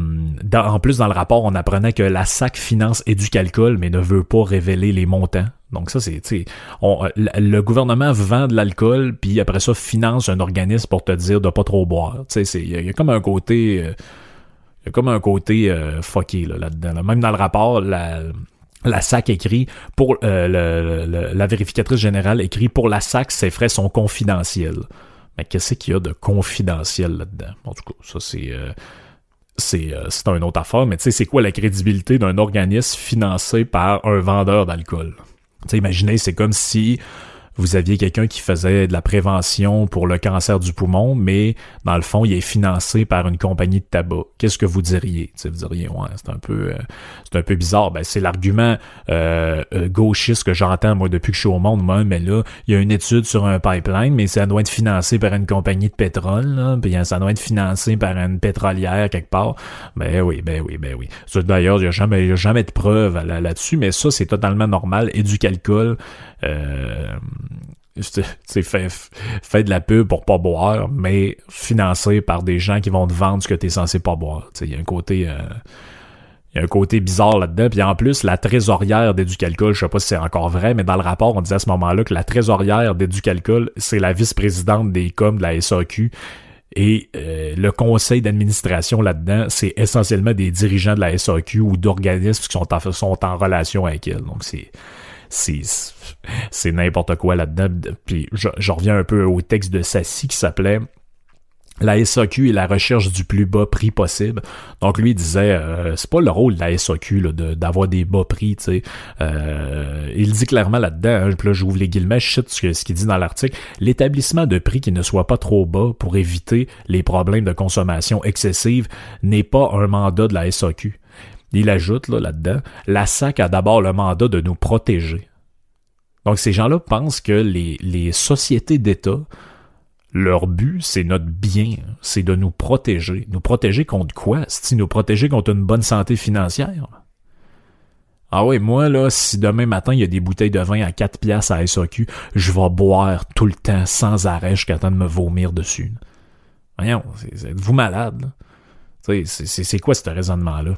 en plus dans le rapport, on apprenait que la SAC finance et du calcul, mais ne veut pas révéler les montants. Donc ça, c'est, tu le gouvernement vend de l'alcool, puis après ça finance un organisme pour te dire de pas trop boire. Il y, a comme un côté, il y a comme un côté euh, fucké là, là-dedans. Même dans le rapport, la, la SAC écrit pour euh, la vérificatrice générale écrit pour la SAC, ses frais sont confidentiels. Mais qu'est-ce qu'il y a de confidentiel là-dedans? En tout cas, ça c'est euh, c'est euh, une autre affaire, mais tu sais, c'est quoi la crédibilité d'un organisme financé par un vendeur d'alcool? Tu sais, imaginez, c'est comme si vous aviez quelqu'un qui faisait de la prévention pour le cancer du poumon, mais dans le fond, il est financé par une compagnie de tabac. Qu'est-ce que vous diriez? vous diriez, ouais, c'est un peu euh, c'est un peu bizarre. Ben, c'est l'argument euh, euh, gauchiste que j'entends moi depuis que je suis au monde, moi, mais là, il y a une étude sur un pipeline, mais ça doit être financé par une compagnie de pétrole, là, puis ça doit être financé par une pétrolière quelque part. Ben oui, ben oui, ben oui. D'ailleurs, il n'y a jamais, y a jamais de preuves là-dessus, mais ça, c'est totalement normal. Et du calcul, euh, fait de la pub pour pas boire, mais financé par des gens qui vont te vendre ce que tu es censé pas boire. Il y a un côté. Euh, il y a un côté bizarre là-dedans. Puis en plus, la trésorière d'Éducalcool, je sais pas si c'est encore vrai, mais dans le rapport, on disait à ce moment-là que la trésorière d'Éducalcool, c'est la vice-présidente des coms de la SAQ. Et euh, le conseil d'administration là-dedans, c'est essentiellement des dirigeants de la SAQ ou d'organismes qui sont en, sont en relation avec elle. Donc c'est c'est n'importe quoi là-dedans. Puis je, je, reviens un peu au texte de Sassi qui s'appelait la SAQ et la recherche du plus bas prix possible. Donc lui il disait euh, c'est pas le rôle de la SAQ d'avoir des bas prix, tu sais. Euh, il dit clairement là-dedans, hein, là j'ouvre les guillemets, je cite ce qu'il dit dans l'article, l'établissement de prix qui ne soit pas trop bas pour éviter les problèmes de consommation excessive n'est pas un mandat de la SAQ. Il ajoute là, là-dedans, la SAC a d'abord le mandat de nous protéger. Donc ces gens-là pensent que les, sociétés d'État, leur but, c'est notre bien, c'est de nous protéger. Nous protéger contre quoi? C'est nous protéger contre une bonne santé financière? Ah oui, moi, là, si demain matin, il y a des bouteilles de vin à 4 piastres à SAQ, je vais boire tout le temps, sans arrêt, jusqu'à temps de me vomir dessus. Voyons, êtes-vous malade, C'est quoi ce raisonnement-là?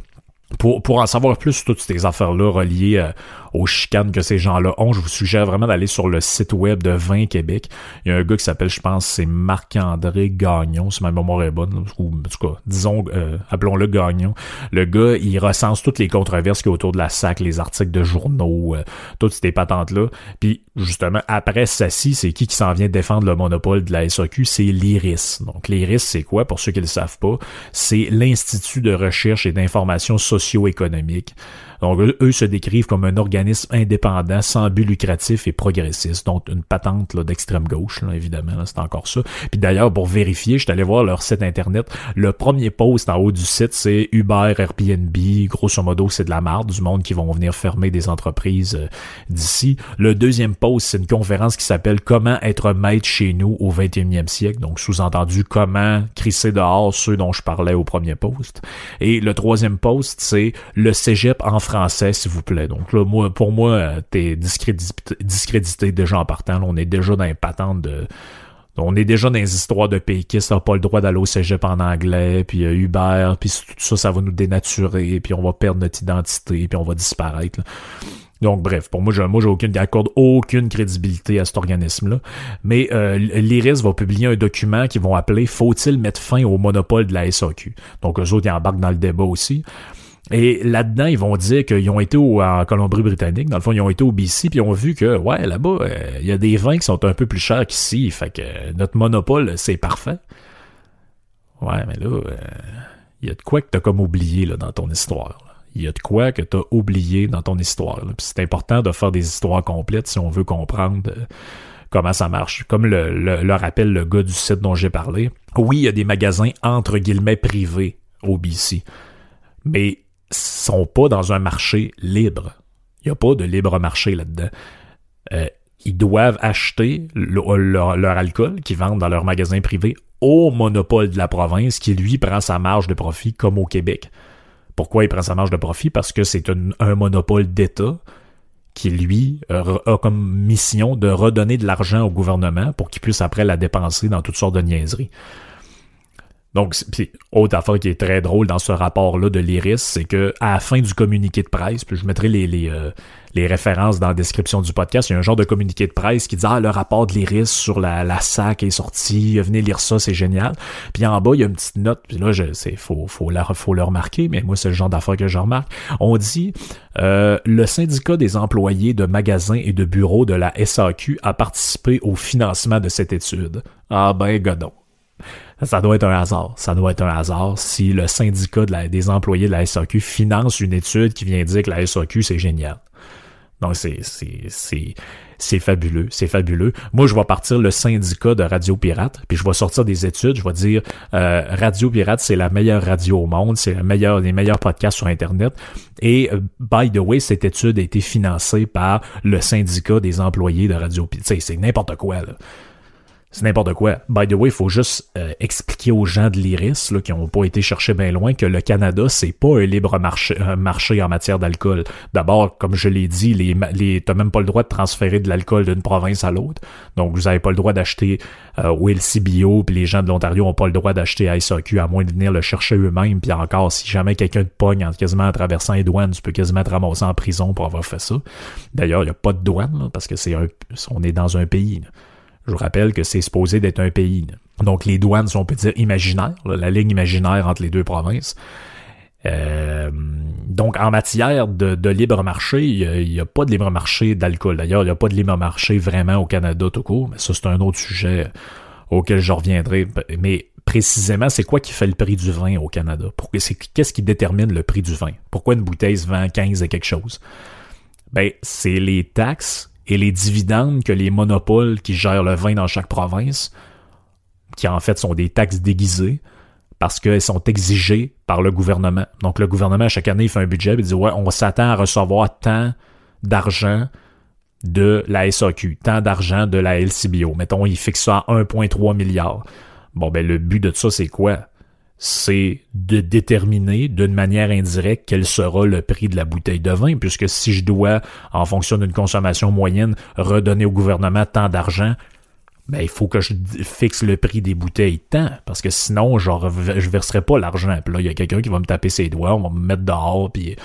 Pour, en savoir plus toutes ces affaires-là reliées euh, aux chicanes que ces gens-là ont, je vous suggère vraiment d'aller sur le site web de Vin Québec. Il y a un gars qui s'appelle, je pense, c'est Marc-André Gagnon, si ma mémoire est bonne, ou en tout cas, disons, euh, appelons-le Gagnon. Le gars, il recense toutes les controverses qui y autour de la SAC, les articles de journaux, euh, toutes ces patentes-là. Puis, justement, après Sassi, c'est qui qui s'en vient défendre le monopole de la SAQ? C'est l'IRIS. Donc, l'IRIS, c'est quoi? Pour ceux qui ne le savent pas, c'est l'Institut de recherche et d'information socio-économique. Donc, eux, se décrivent comme un organisme indépendant, sans but lucratif et progressiste. Donc, une patente d'extrême gauche, là, évidemment, c'est encore ça. Puis d'ailleurs, pour vérifier, je suis allé voir leur site internet. Le premier post en haut du site, c'est Uber, Airbnb. Grosso modo, c'est de la marde, du monde qui vont venir fermer des entreprises euh, d'ici. Le deuxième post, c'est une conférence qui s'appelle Comment être maître chez nous au 21e siècle. Donc, sous-entendu, comment crisser dehors ceux dont je parlais au premier post. Et le troisième post, c'est le cégep en France français, s'il vous plaît. Donc là, moi, pour moi, euh, t'es discrédité, discrédité déjà en partant. on est déjà dans les patentes de... On est déjà dans les histoires de pays qui n'ont pas le droit d'aller au cégep en anglais, puis euh, Uber, puis tout ça, ça va nous dénaturer, puis on va perdre notre identité, puis on va disparaître. Donc bref, pour moi, je, moi, j'ai aucune, accorde aucune crédibilité à cet organisme-là. Mais euh, l'IRIS va publier un document qu'ils vont appeler Faut-il mettre fin au monopole de la SAQ? Donc eux autres, ils embarquent dans le débat aussi. Et là-dedans, ils vont dire qu'ils ont été au, en Colombie-Britannique. Dans le fond, ils ont été au BC, puis ils ont vu que, ouais, là-bas, euh, il y a des vins qui sont un peu plus chers qu'ici. Fait que notre monopole, c'est parfait. Ouais, mais là, il euh, y a de quoi que t'as comme oublié là, dans ton histoire. Il y a de quoi que t'as oublié dans ton histoire. Puis c'est important de faire des histoires complètes si on veut comprendre euh, comment ça marche. Comme le, le, rappelle le gars du site dont j'ai parlé. Oui, il y a des magasins entre guillemets privés au BC. Mais sont pas dans un marché libre. Il n'y a pas de libre marché là-dedans. Euh, ils doivent acheter leur, alcool qu'ils vendent dans leur magasin privé au monopole de la province qui, lui, prend sa marge de profit comme au Québec. Pourquoi il prend sa marge de profit? Parce que c'est un, monopole d'État qui, lui, a comme mission de redonner de l'argent au gouvernement pour qu'il puisse après la dépenser dans toutes sortes de niaiseries. Donc, puis autre affaire qui est très drôle dans ce rapport-là de l'IRIS, c'est que à la fin du communiqué de presse, puis je mettrai les, les, euh, les références dans la description du podcast, il y a un genre de communiqué de presse qui dit Ah, le rapport de l'IRIS sur la, la SAC est sorti, venez lire ça, c'est génial. Puis en bas, il y a une petite note, puis là, je c'est faut, faut, la, faut le remarquer, mais moi, c'est le genre d'affaire que je remarque. On dit euh, le syndicat des employés de magasins et de bureaux de la SAQ a participé au financement de cette étude. Ah ben godon. Ça doit être un hasard. Ça doit être un hasard si le syndicat des employés de la SAQ finance une étude qui vient dire que la SAQ, c'est génial. Donc, c'est, c'est, c'est, fabuleux. C'est fabuleux. Moi, je vais partir le syndicat de Radio Pirate, puis je vais sortir des études. Je vais dire euh, Radio Pirate, c'est la meilleure radio au monde, c'est le meilleur, les meilleurs podcasts sur Internet. Et euh, by the way, cette étude a été financée par le syndicat des employés de Radio Pirate. C'est n'importe quoi, là c'est n'importe quoi. By the way, il faut juste euh, expliquer aux gens de l'IRIS qui n'ont pas été chercher bien loin que le Canada, c'est pas un libre marché, un marché en matière d'alcool. D'abord, comme je l'ai dit, les, les, t'as même pas le droit de transférer de l'alcool d'une province à l'autre. Donc, vous avez pas le droit d'acheter euh, au LCBO, puis les gens de l'Ontario ont pas le droit d'acheter SAQ à moins de venir le chercher eux-mêmes. Puis encore, si jamais quelqu'un te pogne en quasiment en traversant les douanes, tu peux quasiment te ramasser en prison pour avoir fait ça. D'ailleurs, il n'y a pas de douane, parce que c'est un, on est dans un pays. Je vous rappelle que c'est supposé d'être un pays. Donc les douanes sont, on peut dire, imaginaires, la ligne imaginaire entre les deux provinces. Euh, donc, en matière de, libre marché, il n'y a, pas de libre marché d'alcool. D'ailleurs, il n'y a pas de libre marché vraiment au Canada tout court, mais ça, c'est un autre sujet auquel je reviendrai. Mais précisément, c'est quoi qui fait le prix du vin au Canada? Qu'est-ce qui détermine le prix du vin? Pourquoi une bouteille se vend 15 et quelque chose? Ben, c'est les taxes et les dividendes que les monopoles qui gèrent le vin dans chaque province, qui en fait sont des taxes déguisées, parce qu'elles sont exigées par le gouvernement. Donc le gouvernement, chaque année, il fait un budget et dit Ouais, on s'attend à recevoir tant d'argent de la SAQ, tant d'argent de la LCBO. Mettons, il fixe ça à 1,3 milliard. Bon, ben le but de ça, c'est quoi? C'est de déterminer d'une manière indirecte quel sera le prix de la bouteille de vin, puisque si je dois, en fonction d'une consommation moyenne, redonner au gouvernement tant d'argent, ben, il faut que je fixe le prix des bouteilles tant, parce que sinon, genre, je verserai pas l'argent. Puis là, il y a quelqu'un qui va me taper ses doigts, on va me mettre dehors, puis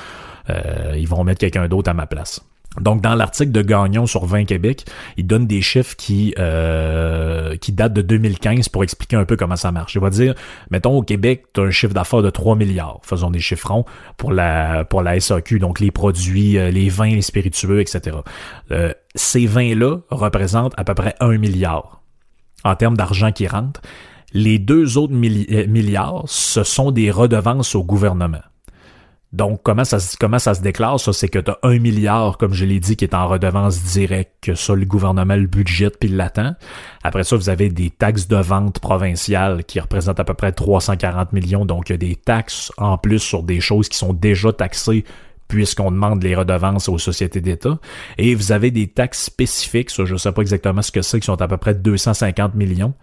euh, ils vont mettre quelqu'un d'autre à ma place. Donc, dans l'article de Gagnon sur 20 Québec, il donne des chiffres qui euh, qui datent de 2015 pour expliquer un peu comment ça marche. Il va dire, mettons, au Québec, tu as un chiffre d'affaires de 3 milliards, faisons des chiffrons, pour la pour la SAQ, donc les produits, euh, les vins, les spiritueux, etc. Euh, ces vins-là représentent à peu près 1 milliard en termes d'argent qui rentre. Les deux autres milliards, ce sont des redevances au gouvernement. Donc, comment ça, comment ça se déclare, ça? C'est que tu un milliard, comme je l'ai dit, qui est en redevance directe, que ça, le gouvernement le budget puis l'attend. Après ça, vous avez des taxes de vente provinciales qui représentent à peu près 340 millions. Donc, il y a des taxes en plus sur des choses qui sont déjà taxées puisqu'on demande les redevances aux sociétés d'État. Et vous avez des taxes spécifiques, ça, je sais pas exactement ce que c'est, qui sont à peu près 250 millions.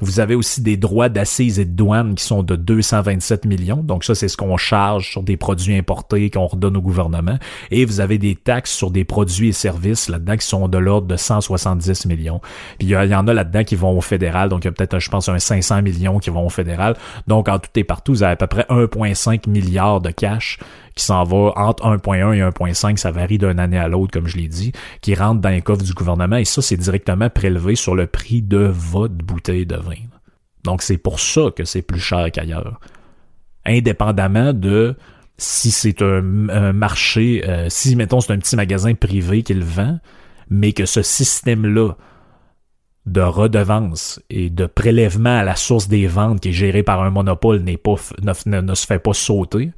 Vous avez aussi des droits d'assises et de douane qui sont de 227 millions. Donc ça, c'est ce qu'on charge sur des produits importés qu'on redonne au gouvernement. Et vous avez des taxes sur des produits et services là-dedans qui sont de l'ordre de 170 millions. Puis il y, en a là-dedans qui vont au fédéral. Donc il y a peut-être, je pense, un 500 millions qui vont au fédéral. Donc en tout et partout, vous avez à peu près 1,5 milliard de cash qui s'en va entre 1.1 et 1.5, ça varie d'une année à l'autre, comme je l'ai dit, qui rentre dans les coffres du gouvernement, et ça, c'est directement prélevé sur le prix de votre bouteille de vin. Donc, c'est pour ça que c'est plus cher qu'ailleurs. Indépendamment de si c'est un, marché, euh, si, mettons, c'est un petit magasin privé qui le vend, mais que ce système-là de redevance et de prélèvement à la source des ventes qui est géré par un monopole ne se fait pas sauter,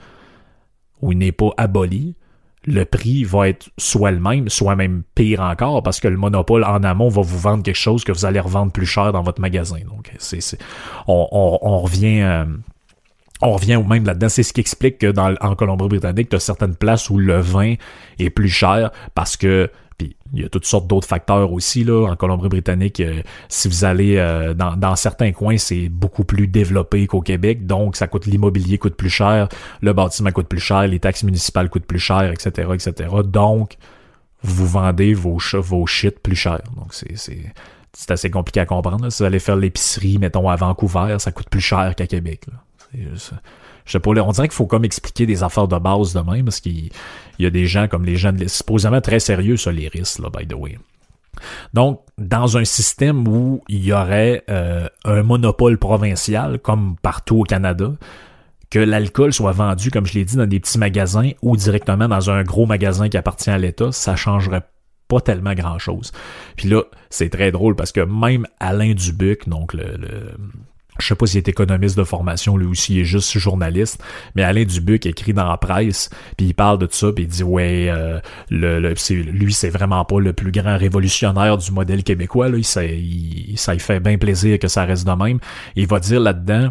ou n'est pas aboli, le prix va être soit le même, soit même pire encore, parce que le monopole en amont va vous vendre quelque chose que vous allez revendre plus cher dans votre magasin. Donc, c'est, on, revient. Euh, on revient au même là-dedans. C'est ce qui explique que dans, en Colombie-Britannique, tu as certaines places où le vin est plus cher parce que il y a toutes sortes d'autres facteurs aussi là en Colombie-Britannique. Euh, si vous allez euh, dans, certains coins, c'est beaucoup plus développé qu'au Québec, donc ça coûte l'immobilier coûte plus cher, le bâtiment coûte plus cher, les taxes municipales coûtent plus cher, etc., etc. Donc vous vendez vos vos shit plus cher. Donc c'est assez compliqué à comprendre. Si vous allez faire l'épicerie, mettons à Vancouver, ça coûte plus cher qu'à Québec. C'est je sais pas, on dirait qu'il faut comme expliquer des affaires de base de même, parce qu'il y a des gens comme les gens, supposément très sérieux sur les risques, là, by the way. Donc, dans un système où il y aurait euh, un monopole provincial, comme partout au Canada, que l'alcool soit vendu, comme je l'ai dit, dans des petits magasins ou directement dans un gros magasin qui appartient à l'État, ça changerait pas tellement grand-chose. Puis là, c'est très drôle parce que même Alain Dubuc, donc le je sais pas s'il est économiste de formation, lui aussi, il est juste journaliste, mais Alain Dubuc écrit dans la presse, puis il parle de ça, puis il dit ouais, euh, le, lui c'est vraiment pas le plus grand révolutionnaire du modèle québécois, là, il, ça, ça fait bien plaisir que ça reste de même. il va dire là-dedans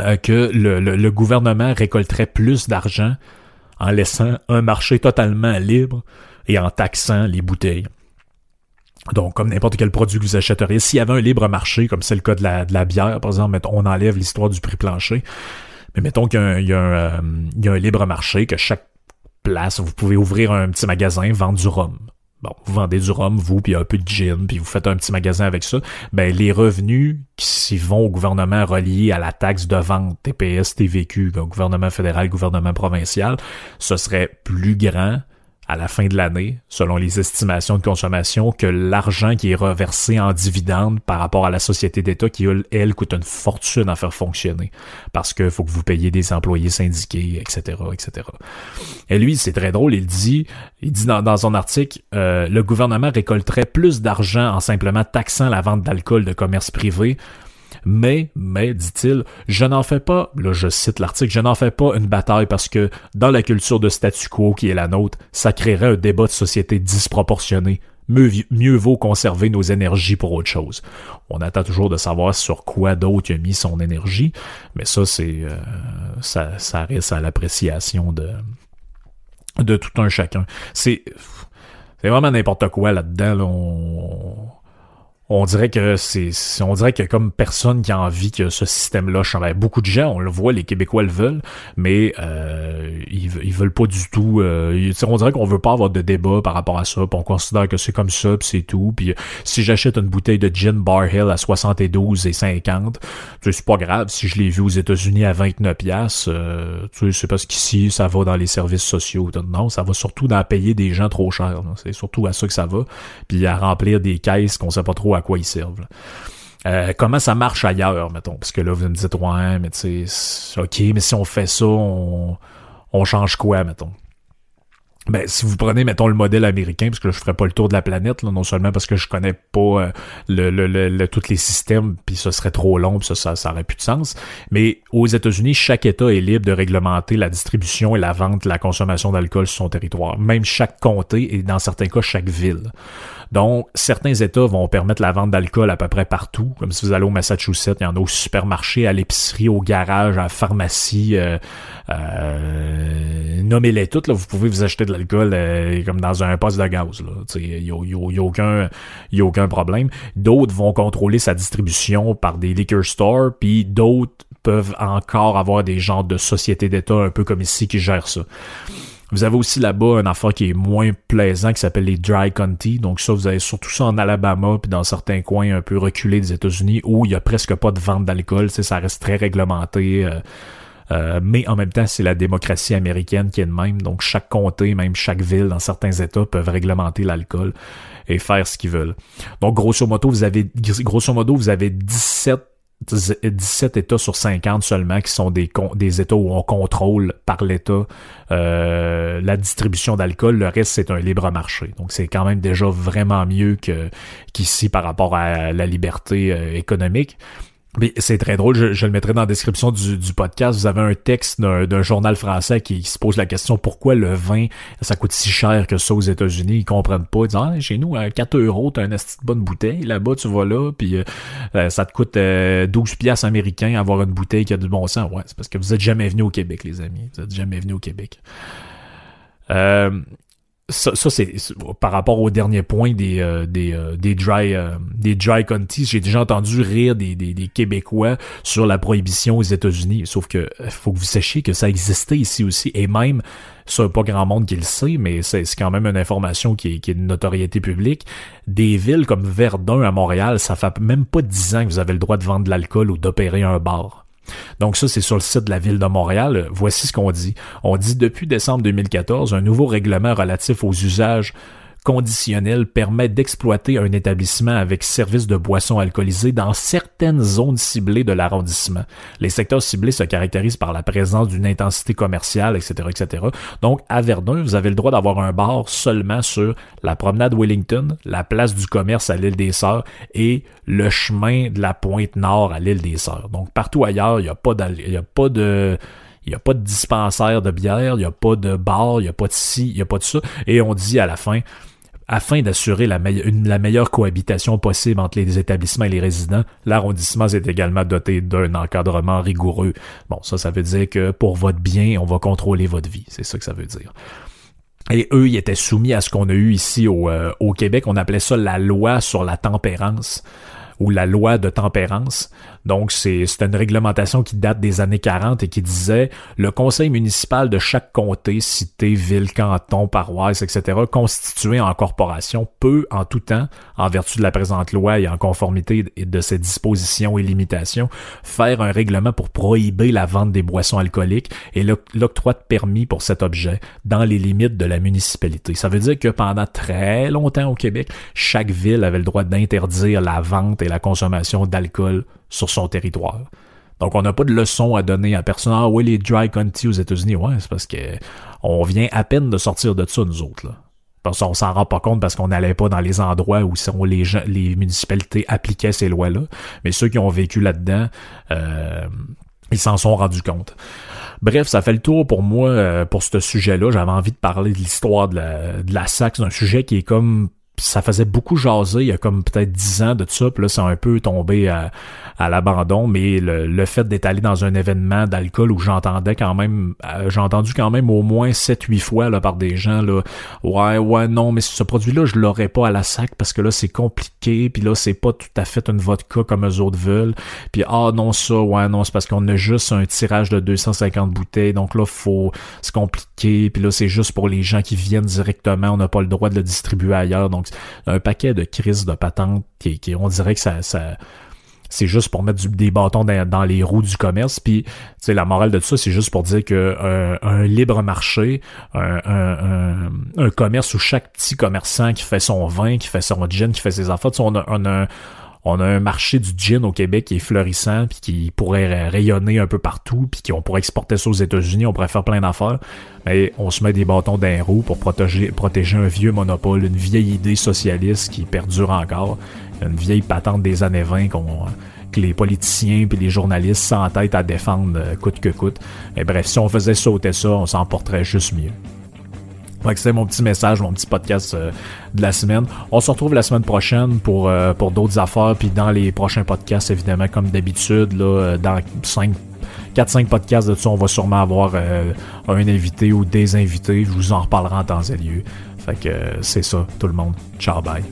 euh, que le, le gouvernement récolterait plus d'argent en laissant un marché totalement libre et en taxant les bouteilles. Donc, comme n'importe quel produit que vous achèteriez, s'il y avait un libre marché, comme c'est le cas de la, bière, par exemple, on enlève l'histoire du prix plancher. Mais mettons qu'il y, a un, euh, y a un libre marché, que chaque place, vous pouvez ouvrir un petit magasin, vendre du rhum. Bon, vous vendez du rhum, vous, puis un peu de gin, puis vous faites un petit magasin avec ça. Ben, les revenus qui vont au gouvernement reliés à la taxe de vente, TPS, TVQ, gouvernement fédéral, gouvernement provincial, ce serait plus grand à la fin de l'année, selon les estimations de consommation, que l'argent qui est reversé en dividendes par rapport à la société d'État qui, elle, coûte une fortune à faire fonctionner. Parce qu'il faut que vous payiez des employés syndiqués, etc., etc. Et lui, c'est très drôle, il dit, il dit dans, son article, euh, le gouvernement récolterait plus d'argent en simplement taxant la vente d'alcool de commerce privé mais, mais, dit-il, je n'en fais pas, là je cite l'article, je n'en fais pas une bataille parce que dans la culture de statu quo qui est la nôtre, ça créerait un débat de société disproportionné. Mieux, vaut conserver nos énergies pour autre chose. On attend toujours de savoir sur quoi d'autre a mis son énergie, mais ça, c'est euh, ça, ça reste à l'appréciation de, de tout un chacun. C'est c'est vraiment n'importe quoi là-dedans. On, on dirait que c'est on dirait que comme personne qui a envie que ce système-là change. Beaucoup de gens, on le voit, les Québécois le veulent, mais euh, ils, veulent pas du tout. Euh, on dirait qu'on veut pas avoir de débat par rapport à ça. On considère que c'est comme ça, puis c'est tout. Puis si j'achète une bouteille de gin Bar Hill à 72 et 50, c'est pas grave. Si je l'ai vu aux États-Unis à 29 pièces, euh, tu sais, c'est parce qu'ici ça va dans les services sociaux. Non, ça va surtout dans payer des gens trop chers. C'est surtout à ça que ça va. Puis à remplir des caisses qu'on sait pas trop à quoi ils servent. Euh, comment ça marche ailleurs, mettons? Parce que là, vous me dites, ouais, mais tu sais, ok, mais si on fait ça, on, change quoi, mettons? Ben, si vous prenez, mettons, le modèle américain, parce que je ferai pas le tour de la planète, là, non seulement parce que je connais pas euh, le, le, le, tous les systèmes, puis ce serait trop long, puis ça, ça, ça plus de sens. Mais aux États-Unis, chaque État est libre de réglementer la distribution et la vente, la consommation d'alcool sur son territoire. Même chaque comté et dans certains cas chaque ville. Donc, certains États vont permettre la vente d'alcool à peu près partout. Comme si vous allez au Massachusetts, il y en a au supermarché, à l'épicerie, au garage, à la pharmacie. Euh, euh, Nommez-les toutes. Là, vous pouvez vous acheter de l'alcool euh, comme dans un poste de gaz. Il n'y a, a, aucun, y a aucun problème. D'autres vont contrôler sa distribution par des liquor stores, puis d'autres peuvent encore avoir des genres de sociétés d'État un peu comme ici qui gèrent ça. Vous avez aussi là-bas un affaire qui est moins plaisant qui s'appelle les dry county. Donc ça, vous avez surtout ça en Alabama puis dans certains coins un peu reculés des États-Unis où il y a presque pas de vente d'alcool. Ça reste très réglementé. Euh, euh, mais en même temps, c'est la démocratie américaine qui est de même. Donc chaque comté, même chaque ville dans certains États peuvent réglementer l'alcool et faire ce qu'ils veulent. Donc grosso modo, vous avez grosso modo, vous avez 17 17 États sur 50 seulement qui sont des, des États où on contrôle par l'État euh, la distribution d'alcool. Le reste, c'est un libre marché. Donc, c'est quand même déjà vraiment mieux qu'ici par rapport à la liberté euh, économique. C'est très drôle, je, le mettrai dans la description du, podcast. Vous avez un texte d'un journal français qui, se pose la question pourquoi le vin, ça coûte si cher que ça aux États-Unis? Ils comprennent pas. Ils disent ah, chez nous, à 4 euros, t'as une bonne bouteille. Là-bas, tu vas là, puis euh, euh, ça te coûte 12 euh, piastres américains avoir une bouteille qui a du bon sens. Ouais, c'est parce que vous êtes jamais venu au Québec, les amis. Vous êtes jamais venu au Québec. Euh, ça, ça c'est par rapport au dernier point des euh, des, euh, des dry euh, des dry counties, j'ai déjà entendu rire des, des, des, Québécois sur la prohibition aux États-Unis. Sauf que faut que vous sachiez que ça existait ici aussi et même ça pas grand monde qui le sait, mais c'est quand même une information qui est, qui est de notoriété publique. Des villes comme Verdun à Montréal, ça fait même pas dix ans que vous avez le droit de vendre de l'alcool ou d'opérer un bar. Donc ça, c'est sur le site de la ville de Montréal. Voici ce qu'on dit. On dit depuis décembre 2014, un nouveau règlement relatif aux usages conditionnel permet d'exploiter un établissement avec service de boissons alcoolisées dans certaines zones ciblées de l'arrondissement. Les secteurs ciblés se caractérisent par la présence d'une intensité commerciale, etc., etc. Donc, à Verdun, vous avez le droit d'avoir un bar seulement sur la promenade Wellington, la place du commerce à l'île des Sœurs et le chemin de la pointe nord à l'île des Sœurs. Donc, partout ailleurs, il n'y a pas il a pas de il n'y a pas de dispensaire de bière, il n'y a pas de bar, il n'y a pas de ci, il n'y a pas de ça. Et on dit à la fin, afin d'assurer la, meilleure cohabitation possible entre les établissements et les résidents, l'arrondissement est également doté d'un encadrement rigoureux. Bon, ça, ça veut dire que pour votre bien, on va contrôler votre vie. C'est ça que ça veut dire. Et eux, ils étaient soumis à ce qu'on a eu ici au, euh, au Québec. On appelait ça la loi sur la tempérance ou la loi de tempérance. Donc, c'est une réglementation qui date des années 40 et qui disait le conseil municipal de chaque comté, cité, ville, canton, paroisse, etc., constitué en corporation, peut, en tout temps, en vertu de la présente loi et en conformité de ses dispositions et limitations, faire un règlement pour prohiber la vente des boissons alcooliques et l'octroi de permis pour cet objet dans les limites de la municipalité. Ça veut dire que pendant très longtemps au Québec, chaque ville avait le droit d'interdire la vente et la consommation d'alcool sur son territoire. Donc, on n'a pas de leçon à donner à personne. Ah oui, les dry county aux États-Unis, ouais, c'est parce que on vient à peine de sortir de ça, nous autres. Là. Parce qu'on s'en rend pas compte parce qu'on n'allait pas dans les endroits où les, les municipalités appliquaient ces lois-là. Mais ceux qui ont vécu là-dedans, euh, ils s'en sont rendus compte. Bref, ça fait le tour pour moi euh, pour ce sujet-là. J'avais envie de parler de l'histoire de la, de la. C'est un sujet qui est comme ça faisait beaucoup jaser il y a comme peut-être dix ans de ça, puis là, c'est un peu tombé à, à l'abandon, mais le, le fait d'être allé dans un événement d'alcool où j'entendais quand même, euh, j'ai entendu quand même au moins 7-8 fois là, par des gens, là, ouais, ouais, non, mais ce produit-là, je l'aurais pas à la sac parce que là, c'est compliqué, puis là, c'est pas tout à fait une vodka comme eux autres veulent, puis ah non, ça, ouais, non, c'est parce qu'on a juste un tirage de 250 bouteilles, donc là, faut, c'est compliqué, puis là, c'est juste pour les gens qui viennent directement, on n'a pas le droit de le distribuer ailleurs, donc un paquet de crises de patentes qui, qui on dirait que ça, ça c'est juste pour mettre des bâtons dans, les roues du commerce. Puis, tu la morale de tout ça, c'est juste pour dire que euh, un, libre marché, un, un, commerce où chaque petit commerçant qui fait son vin, qui fait son gin, qui fait ses affaires, on a, on a on a un marché du gin au Québec qui est florissant puis qui pourrait rayonner un peu partout puis qu'on pourrait exporter ça aux États-Unis, on pourrait faire plein d'affaires. Mais on se met des bâtons d'un roue pour protéger, protéger un vieux monopole, une vieille idée socialiste qui perdure encore, une vieille patente des années 20 qu'on que les politiciens puis les journalistes s'entêtent à défendre euh, coûte que coûte. Mais bref, si on faisait sauter ça, on s'en porterait juste mieux. Donc c'est mon petit message, mon petit podcast euh, de la semaine. On se retrouve la semaine prochaine pour, euh, pour d'autres affaires, puis dans les prochains podcasts, évidemment, comme d'habitude, là, euh, dans 5 4-5 podcasts de ça, on va sûrement avoir un invité ou des invités. Je vous en reparlerai en temps et lieu. Fait que c'est ça, tout le monde. Ciao, bye.